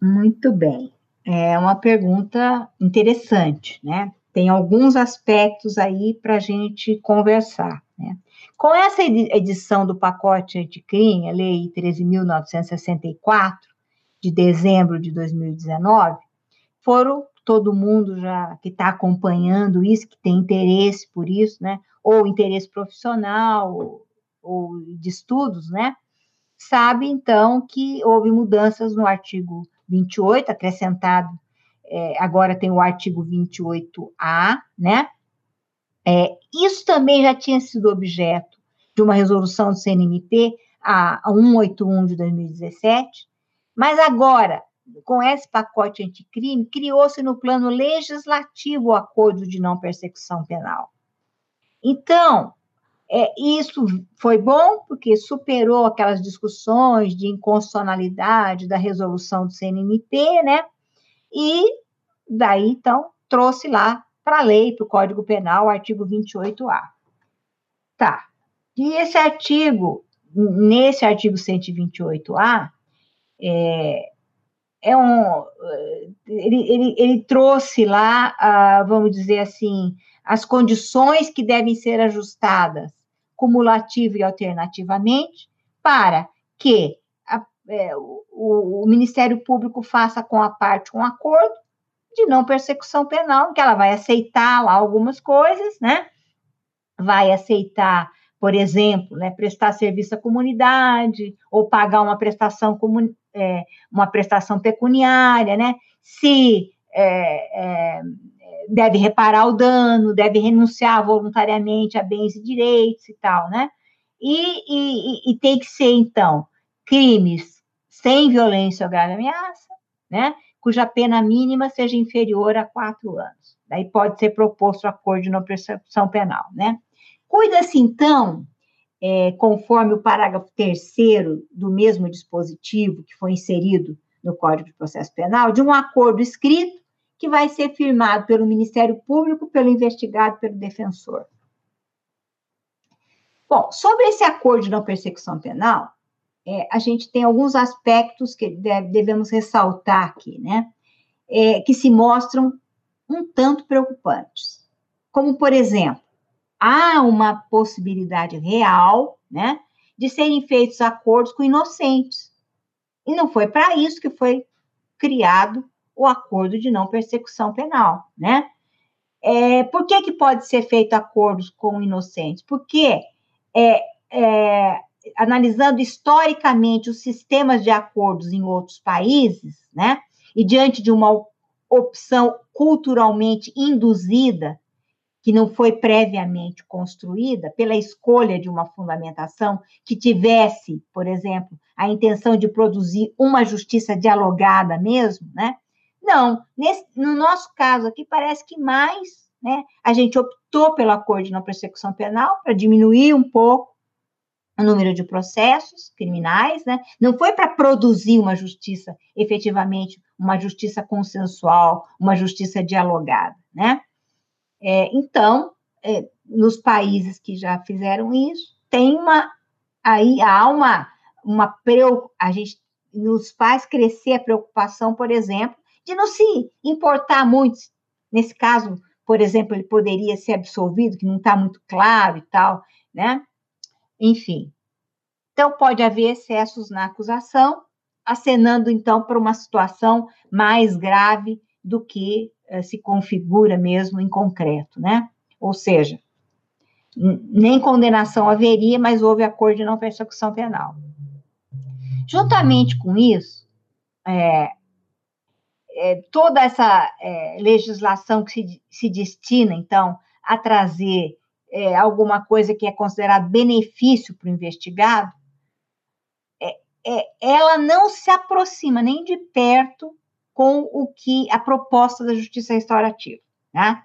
Muito bem. É uma pergunta interessante, né? Tem alguns aspectos aí para a gente conversar, né? Com essa edição do pacote anticrime, a Lei 13.964, de dezembro de 2019, foram todo mundo já que está acompanhando isso, que tem interesse por isso, né? Ou interesse profissional, ou, ou de estudos, né? Sabe, então, que houve mudanças no artigo 28, acrescentado, é, agora tem o artigo 28A, né? É, isso também já tinha sido objeto de uma resolução do CNMP, a, a 181 de 2017, mas agora, com esse pacote anticrime, criou-se no plano legislativo o acordo de não persecução penal. Então, é, isso foi bom, porque superou aquelas discussões de inconstitucionalidade da resolução do CNMP, né? E daí, então, trouxe lá para a lei, para o Código Penal, o artigo 28A. Tá. E esse artigo, nesse artigo 128A, é, é um, ele, ele, ele trouxe lá, ah, vamos dizer assim, as condições que devem ser ajustadas, cumulativo e alternativamente, para que a, é, o, o, Ministério Público faça com a parte um acordo de não persecução penal, que ela vai aceitar lá algumas coisas, né? Vai aceitar por exemplo, né, prestar serviço à comunidade ou pagar uma prestação, é, uma prestação pecuniária, né, se é, é, deve reparar o dano, deve renunciar voluntariamente a bens e direitos e tal, né, e, e, e tem que ser, então, crimes sem violência ou grave ameaça, né, cuja pena mínima seja inferior a quatro anos. Daí pode ser proposto acordo não percepção penal, né? Cuida-se, então, é, conforme o parágrafo terceiro do mesmo dispositivo que foi inserido no Código de Processo Penal, de um acordo escrito que vai ser firmado pelo Ministério Público, pelo investigado, pelo defensor. Bom, sobre esse acordo de não persecução penal, é, a gente tem alguns aspectos que deve, devemos ressaltar aqui, né? É, que se mostram um tanto preocupantes. Como, por exemplo, há uma possibilidade real, né, de serem feitos acordos com inocentes. E não foi para isso que foi criado o acordo de não persecução penal, né? É, por que, que pode ser feito acordos com inocentes? Porque, é, é, analisando historicamente os sistemas de acordos em outros países, né, e diante de uma opção culturalmente induzida que não foi previamente construída, pela escolha de uma fundamentação que tivesse, por exemplo, a intenção de produzir uma justiça dialogada mesmo, né? Não, nesse, no nosso caso aqui parece que mais, né? A gente optou pelo acordo de não persecução penal para diminuir um pouco o número de processos criminais, né? Não foi para produzir uma justiça efetivamente, uma justiça consensual, uma justiça dialogada, né? É, então, é, nos países que já fizeram isso, tem uma aí há uma uma a gente nos faz crescer a preocupação, por exemplo, de não se importar muito. Nesse caso, por exemplo, ele poderia ser absolvido, que não está muito claro e tal, né? Enfim. Então, pode haver excessos na acusação, acenando, então, para uma situação mais grave do que uh, se configura mesmo em concreto, né? Ou seja, nem condenação haveria, mas houve acordo de não persecução penal. Juntamente com isso, é, é, toda essa é, legislação que se, se, destina, então, a trazer é, alguma coisa que é considerado benefício para o investigado, é, é, ela não se aproxima nem de perto com o que a proposta da justiça restaurativa. Né?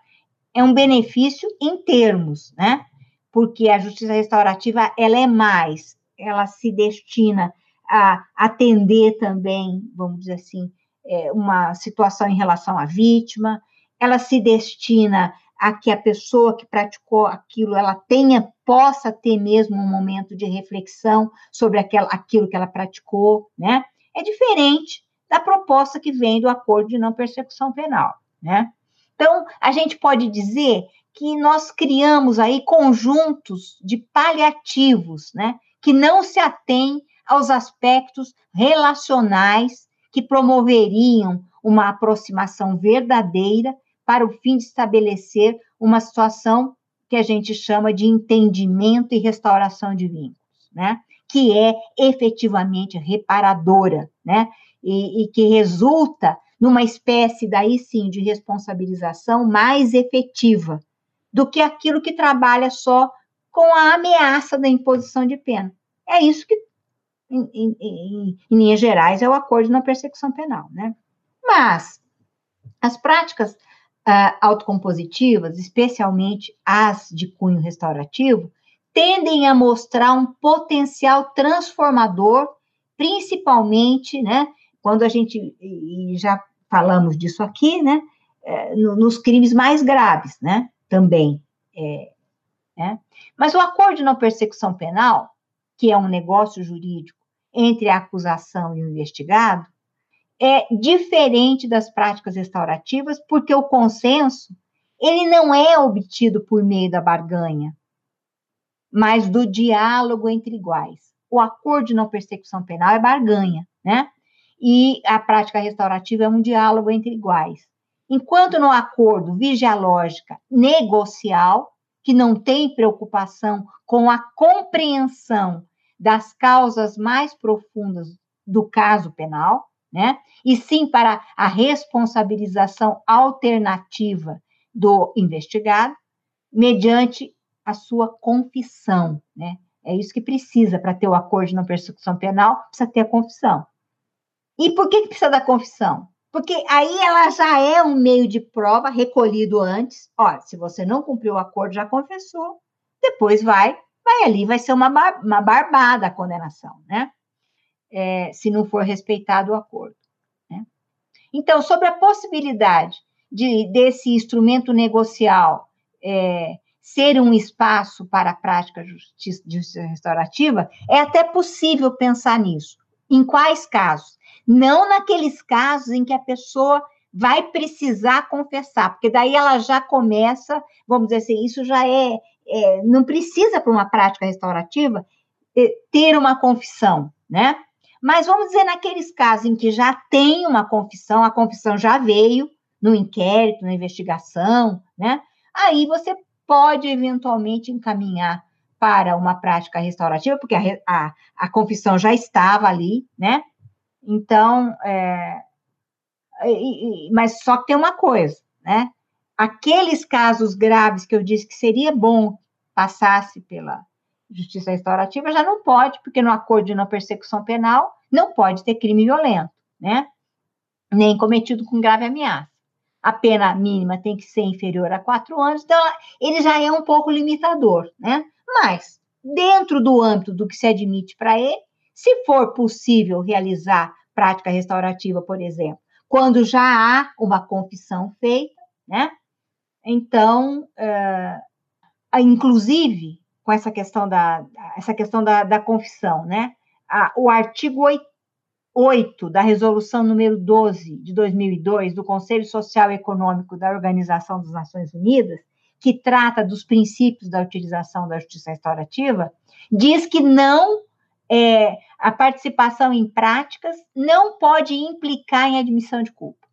É um benefício em termos, né? porque a justiça restaurativa ela é mais, ela se destina a atender também, vamos dizer assim, é, uma situação em relação à vítima, ela se destina a que a pessoa que praticou aquilo, ela tenha, possa ter mesmo um momento de reflexão sobre aquela, aquilo que ela praticou, né? É diferente da proposta que vem do acordo de não persecução penal, né? Então, a gente pode dizer que nós criamos aí conjuntos de paliativos, né? Que não se atêm aos aspectos relacionais que promoveriam uma aproximação verdadeira para o fim de estabelecer uma situação que a gente chama de entendimento e restauração de vínculos, né? Que é efetivamente reparadora, né? E, e que resulta numa espécie daí sim de responsabilização mais efetiva do que aquilo que trabalha só com a ameaça da imposição de pena. É isso que em, em, em, em linhas gerais, é o acordo na persecução penal, né? Mas as práticas uh, autocompositivas, especialmente as de cunho restaurativo, tendem a mostrar um potencial transformador, principalmente, né, quando a gente, já falamos disso aqui, né, é, no, nos crimes mais graves, né, também. É, né? Mas o acordo de não persecução penal, que é um negócio jurídico entre a acusação e o investigado é diferente das práticas restaurativas, porque o consenso ele não é obtido por meio da barganha, mas do diálogo entre iguais. O acordo de não persecução penal é barganha, né? E a prática restaurativa é um diálogo entre iguais. Enquanto no acordo vige a lógica negocial, que não tem preocupação com a compreensão das causas mais profundas do caso penal, né? E sim para a responsabilização alternativa do investigado, mediante a sua confissão, né? É isso que precisa para ter o acordo de não persecução penal, precisa ter a confissão. E por que, que precisa da confissão? Porque aí ela já é um meio de prova recolhido antes. Olha, se você não cumpriu o acordo, já confessou, depois vai vai ali, vai ser uma, bar, uma barbada a condenação, né? É, se não for respeitado o acordo. Né? Então, sobre a possibilidade de desse instrumento negocial é, ser um espaço para a prática justiça, justiça restaurativa, é até possível pensar nisso. Em quais casos? Não naqueles casos em que a pessoa vai precisar confessar, porque daí ela já começa, vamos dizer assim, isso já é, é, não precisa para uma prática restaurativa é, ter uma confissão, né? Mas vamos dizer naqueles casos em que já tem uma confissão, a confissão já veio no inquérito, na investigação, né? Aí você pode eventualmente encaminhar para uma prática restaurativa, porque a, a, a confissão já estava ali, né? Então, é, e, e, mas só que tem uma coisa, né? Aqueles casos graves que eu disse que seria bom passasse pela justiça restaurativa, já não pode, porque no acordo de não persecução penal não pode ter crime violento, né? Nem cometido com grave ameaça. A pena mínima tem que ser inferior a quatro anos, então ele já é um pouco limitador, né? Mas, dentro do âmbito do que se admite para ele, se for possível realizar prática restaurativa, por exemplo, quando já há uma confissão feita, né? Então, uh, inclusive, com essa questão da, essa questão da, da confissão, né? A, o artigo 8, 8 da resolução número 12 de 2002 do Conselho Social e Econômico da Organização das Nações Unidas, que trata dos princípios da utilização da justiça restaurativa, diz que não é, a participação em práticas não pode implicar em admissão de culpa,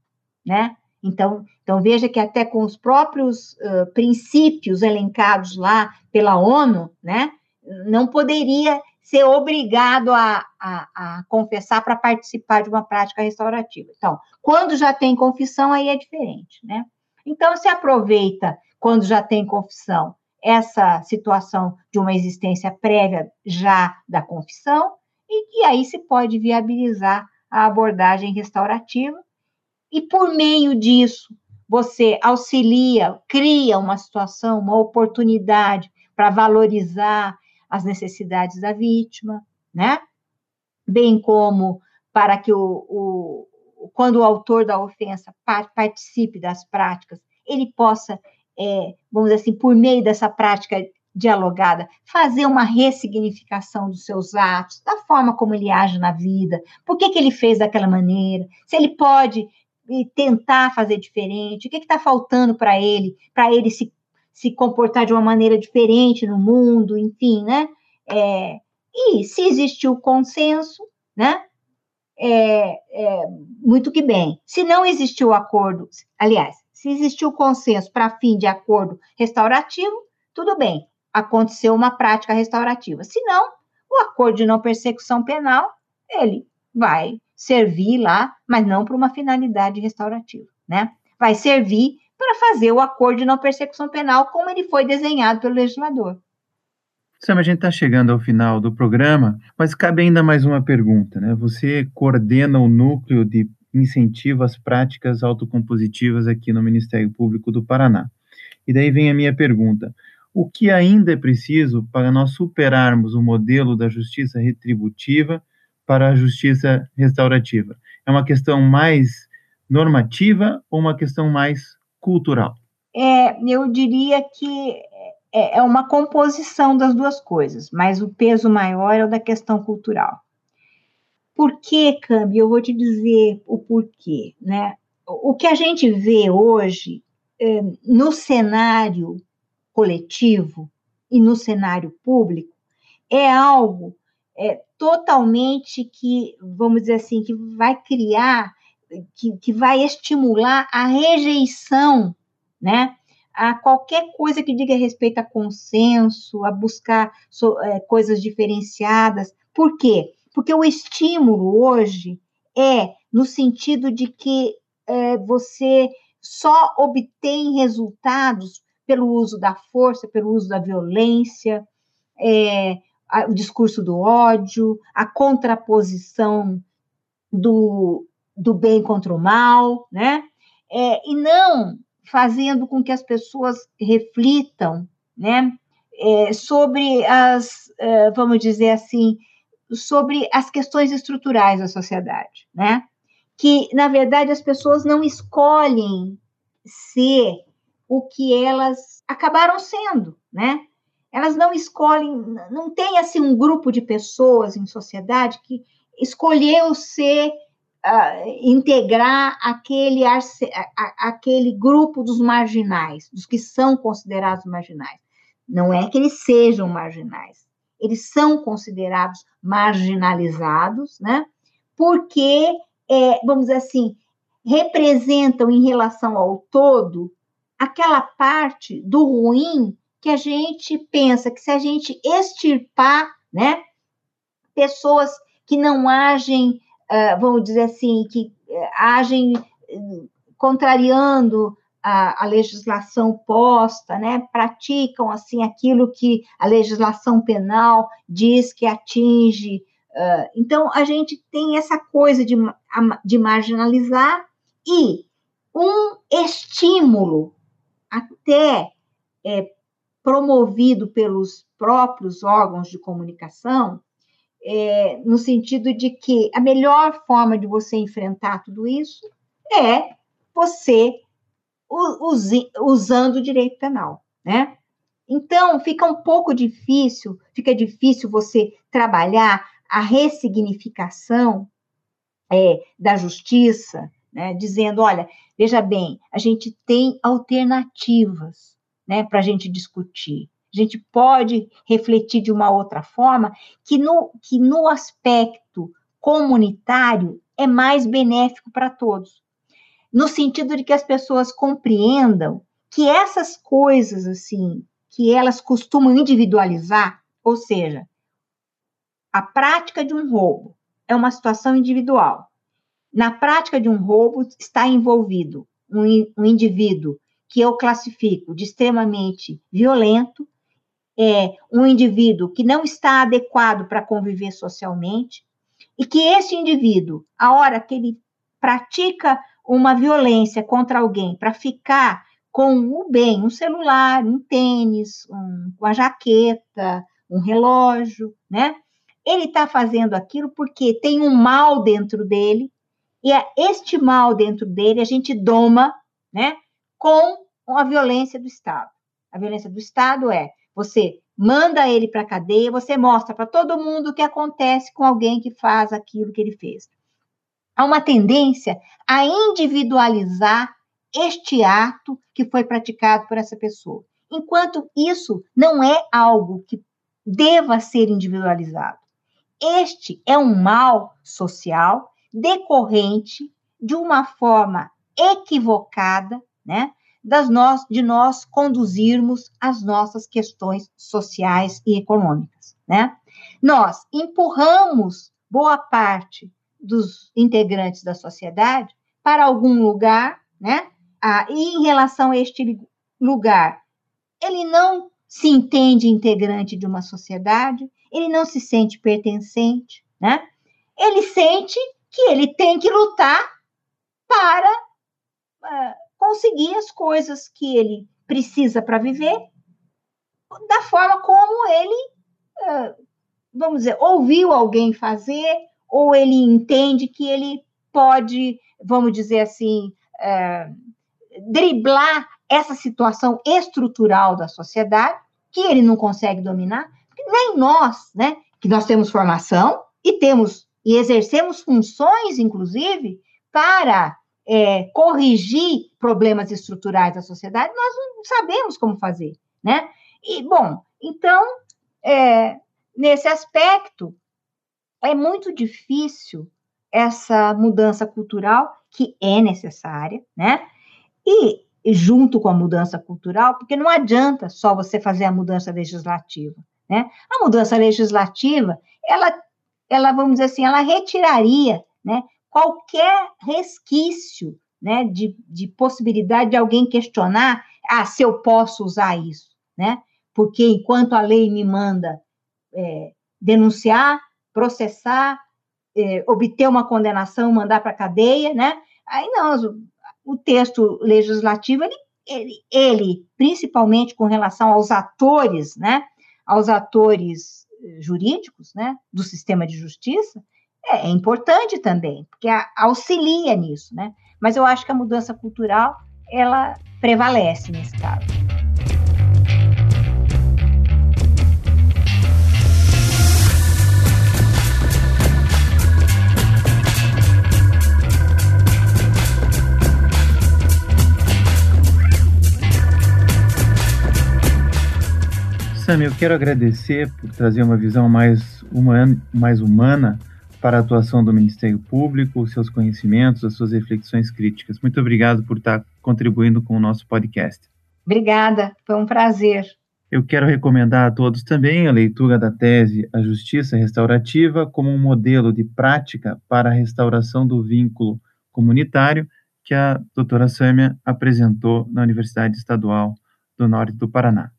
né? Então, então veja que até com os próprios uh, princípios elencados lá pela ONU, né, não poderia ser obrigado a, a, a confessar para participar de uma prática restaurativa. Então, quando já tem confissão, aí é diferente, né? Então, se aproveita, quando já tem confissão, essa situação de uma existência prévia já da confissão, e, e aí se pode viabilizar a abordagem restaurativa, e por meio disso, você auxilia, cria uma situação, uma oportunidade para valorizar as necessidades da vítima, né? Bem como para que o, o quando o autor da ofensa participe das práticas, ele possa, é, vamos dizer assim, por meio dessa prática dialogada, fazer uma ressignificação dos seus atos, da forma como ele age na vida, por que, que ele fez daquela maneira, se ele pode tentar fazer diferente, o que está faltando para ele, para ele se se comportar de uma maneira diferente no mundo, enfim, né? É, e se existiu consenso, né? É, é, muito que bem. Se não existiu acordo, aliás, se existiu consenso para fim de acordo restaurativo, tudo bem, aconteceu uma prática restaurativa. Se não, o acordo de não persecução penal, ele vai servir lá, mas não para uma finalidade restaurativa, né? Vai servir para fazer o acordo de não persecução penal como ele foi desenhado pelo legislador. Sam, a gente está chegando ao final do programa, mas cabe ainda mais uma pergunta, né? Você coordena o núcleo de incentivo às práticas autocompositivas aqui no Ministério Público do Paraná. E daí vem a minha pergunta: o que ainda é preciso para nós superarmos o modelo da justiça retributiva para a justiça restaurativa? É uma questão mais normativa ou uma questão mais cultural? É, eu diria que é, é uma composição das duas coisas, mas o peso maior é o da questão cultural. Por que, Cambi? Eu vou te dizer o porquê, né? O que a gente vê hoje é, no cenário coletivo e no cenário público é algo é, totalmente que, vamos dizer assim, que vai criar que, que vai estimular a rejeição, né? A qualquer coisa que diga respeito a consenso, a buscar so, é, coisas diferenciadas. Por quê? Porque o estímulo hoje é no sentido de que é, você só obtém resultados pelo uso da força, pelo uso da violência, é, a, o discurso do ódio, a contraposição do, do bem contra o mal, né? É, e não fazendo com que as pessoas reflitam, né? É, sobre as, é, vamos dizer assim, sobre as questões estruturais da sociedade, né? Que, na verdade, as pessoas não escolhem ser o que elas acabaram sendo, né? Elas não escolhem, não tem assim um grupo de pessoas em sociedade que escolheu ser uh, integrar aquele, aquele grupo dos marginais, dos que são considerados marginais. Não é que eles sejam marginais, eles são considerados marginalizados, né? Porque, é, vamos dizer assim, representam em relação ao todo aquela parte do ruim que a gente pensa que se a gente extirpar, né, pessoas que não agem uh, vamos dizer assim, que uh, agem uh, contrariando a, a, legislação posta, né? praticam assim aquilo que a legislação penal diz que atinge. Uh, então, a gente tem essa coisa de, de marginalizar e um estímulo até é, promovido pelos próprios órgãos de comunicação é, no sentido de que a melhor forma de você enfrentar tudo isso é você usando o direito penal, né? Então, fica um pouco difícil, fica difícil você trabalhar a ressignificação é, da justiça, né, dizendo, olha, veja bem, a gente tem alternativas, né, para a gente discutir. A gente pode refletir de uma outra forma que no, que no aspecto comunitário é mais benéfico para todos. No sentido de que as pessoas compreendam que essas coisas, assim, que elas costumam individualizar, ou seja, a prática de um roubo é uma situação individual. Na prática de um roubo está envolvido um, um indivíduo que eu classifico de extremamente violento, é um indivíduo que não está adequado para conviver socialmente, e que esse indivíduo, a hora que ele pratica uma violência contra alguém para ficar com o bem, um celular, um tênis, um, uma jaqueta, um relógio, né? Ele está fazendo aquilo porque tem um mal dentro dele, e é este mal dentro dele a gente doma, né? Com a violência do Estado. A violência do Estado é você manda ele para a cadeia, você mostra para todo mundo o que acontece com alguém que faz aquilo que ele fez. Há uma tendência a individualizar este ato que foi praticado por essa pessoa, enquanto isso não é algo que deva ser individualizado. Este é um mal social decorrente de uma forma equivocada, né, das nós, de nós conduzirmos as nossas questões sociais e econômicas, né? Nós empurramos boa parte dos integrantes da sociedade para algum lugar, né? Ah, e em relação a este lugar, ele não se entende integrante de uma sociedade, ele não se sente pertencente, né? Ele sente que ele tem que lutar para uh, conseguir as coisas que ele precisa para viver da forma como ele, vamos dizer, ouviu alguém fazer, ou ele entende que ele pode, vamos dizer assim, driblar essa situação estrutural da sociedade, que ele não consegue dominar, nem nós, né, que nós temos formação e temos e exercemos funções, inclusive, para é, corrigir problemas estruturais da sociedade, nós não sabemos como fazer, né? E, bom, então, é, nesse aspecto, é muito difícil essa mudança cultural que é necessária, né? E junto com a mudança cultural, porque não adianta só você fazer a mudança legislativa, né? A mudança legislativa, ela, ela vamos dizer assim, ela retiraria, né, qualquer resquício né, de, de possibilidade de alguém questionar, ah, se eu posso usar isso, né? Porque enquanto a lei me manda é, denunciar, processar, é, obter uma condenação, mandar para a cadeia, né? Aí não, o, texto legislativo, ele, ele, ele, principalmente com relação aos atores, né? Aos atores eh, jurídicos, né? Do sistema de justiça, é, é importante também, porque auxilia nisso, né? Mas eu acho que a mudança cultural, ela prevalece nesse caso. Sam, eu quero agradecer por trazer uma visão mais humana, mais humana para a atuação do Ministério Público, seus conhecimentos, as suas reflexões críticas. Muito obrigado por estar contribuindo com o nosso podcast. Obrigada, foi um prazer. Eu quero recomendar a todos também a leitura da tese A Justiça Restaurativa como um modelo de prática para a restauração do vínculo comunitário que a doutora Sâmia apresentou na Universidade Estadual do Norte do Paraná.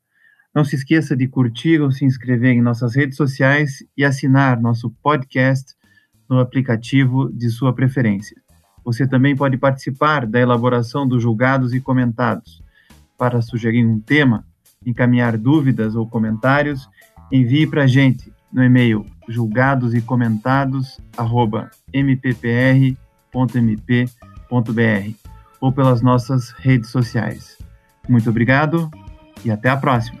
Não se esqueça de curtir ou se inscrever em nossas redes sociais e assinar nosso podcast no aplicativo de sua preferência. Você também pode participar da elaboração dos julgados e comentados. Para sugerir um tema, encaminhar dúvidas ou comentários, envie para a gente no e-mail julgados e ou pelas nossas redes sociais. Muito obrigado e até a próxima.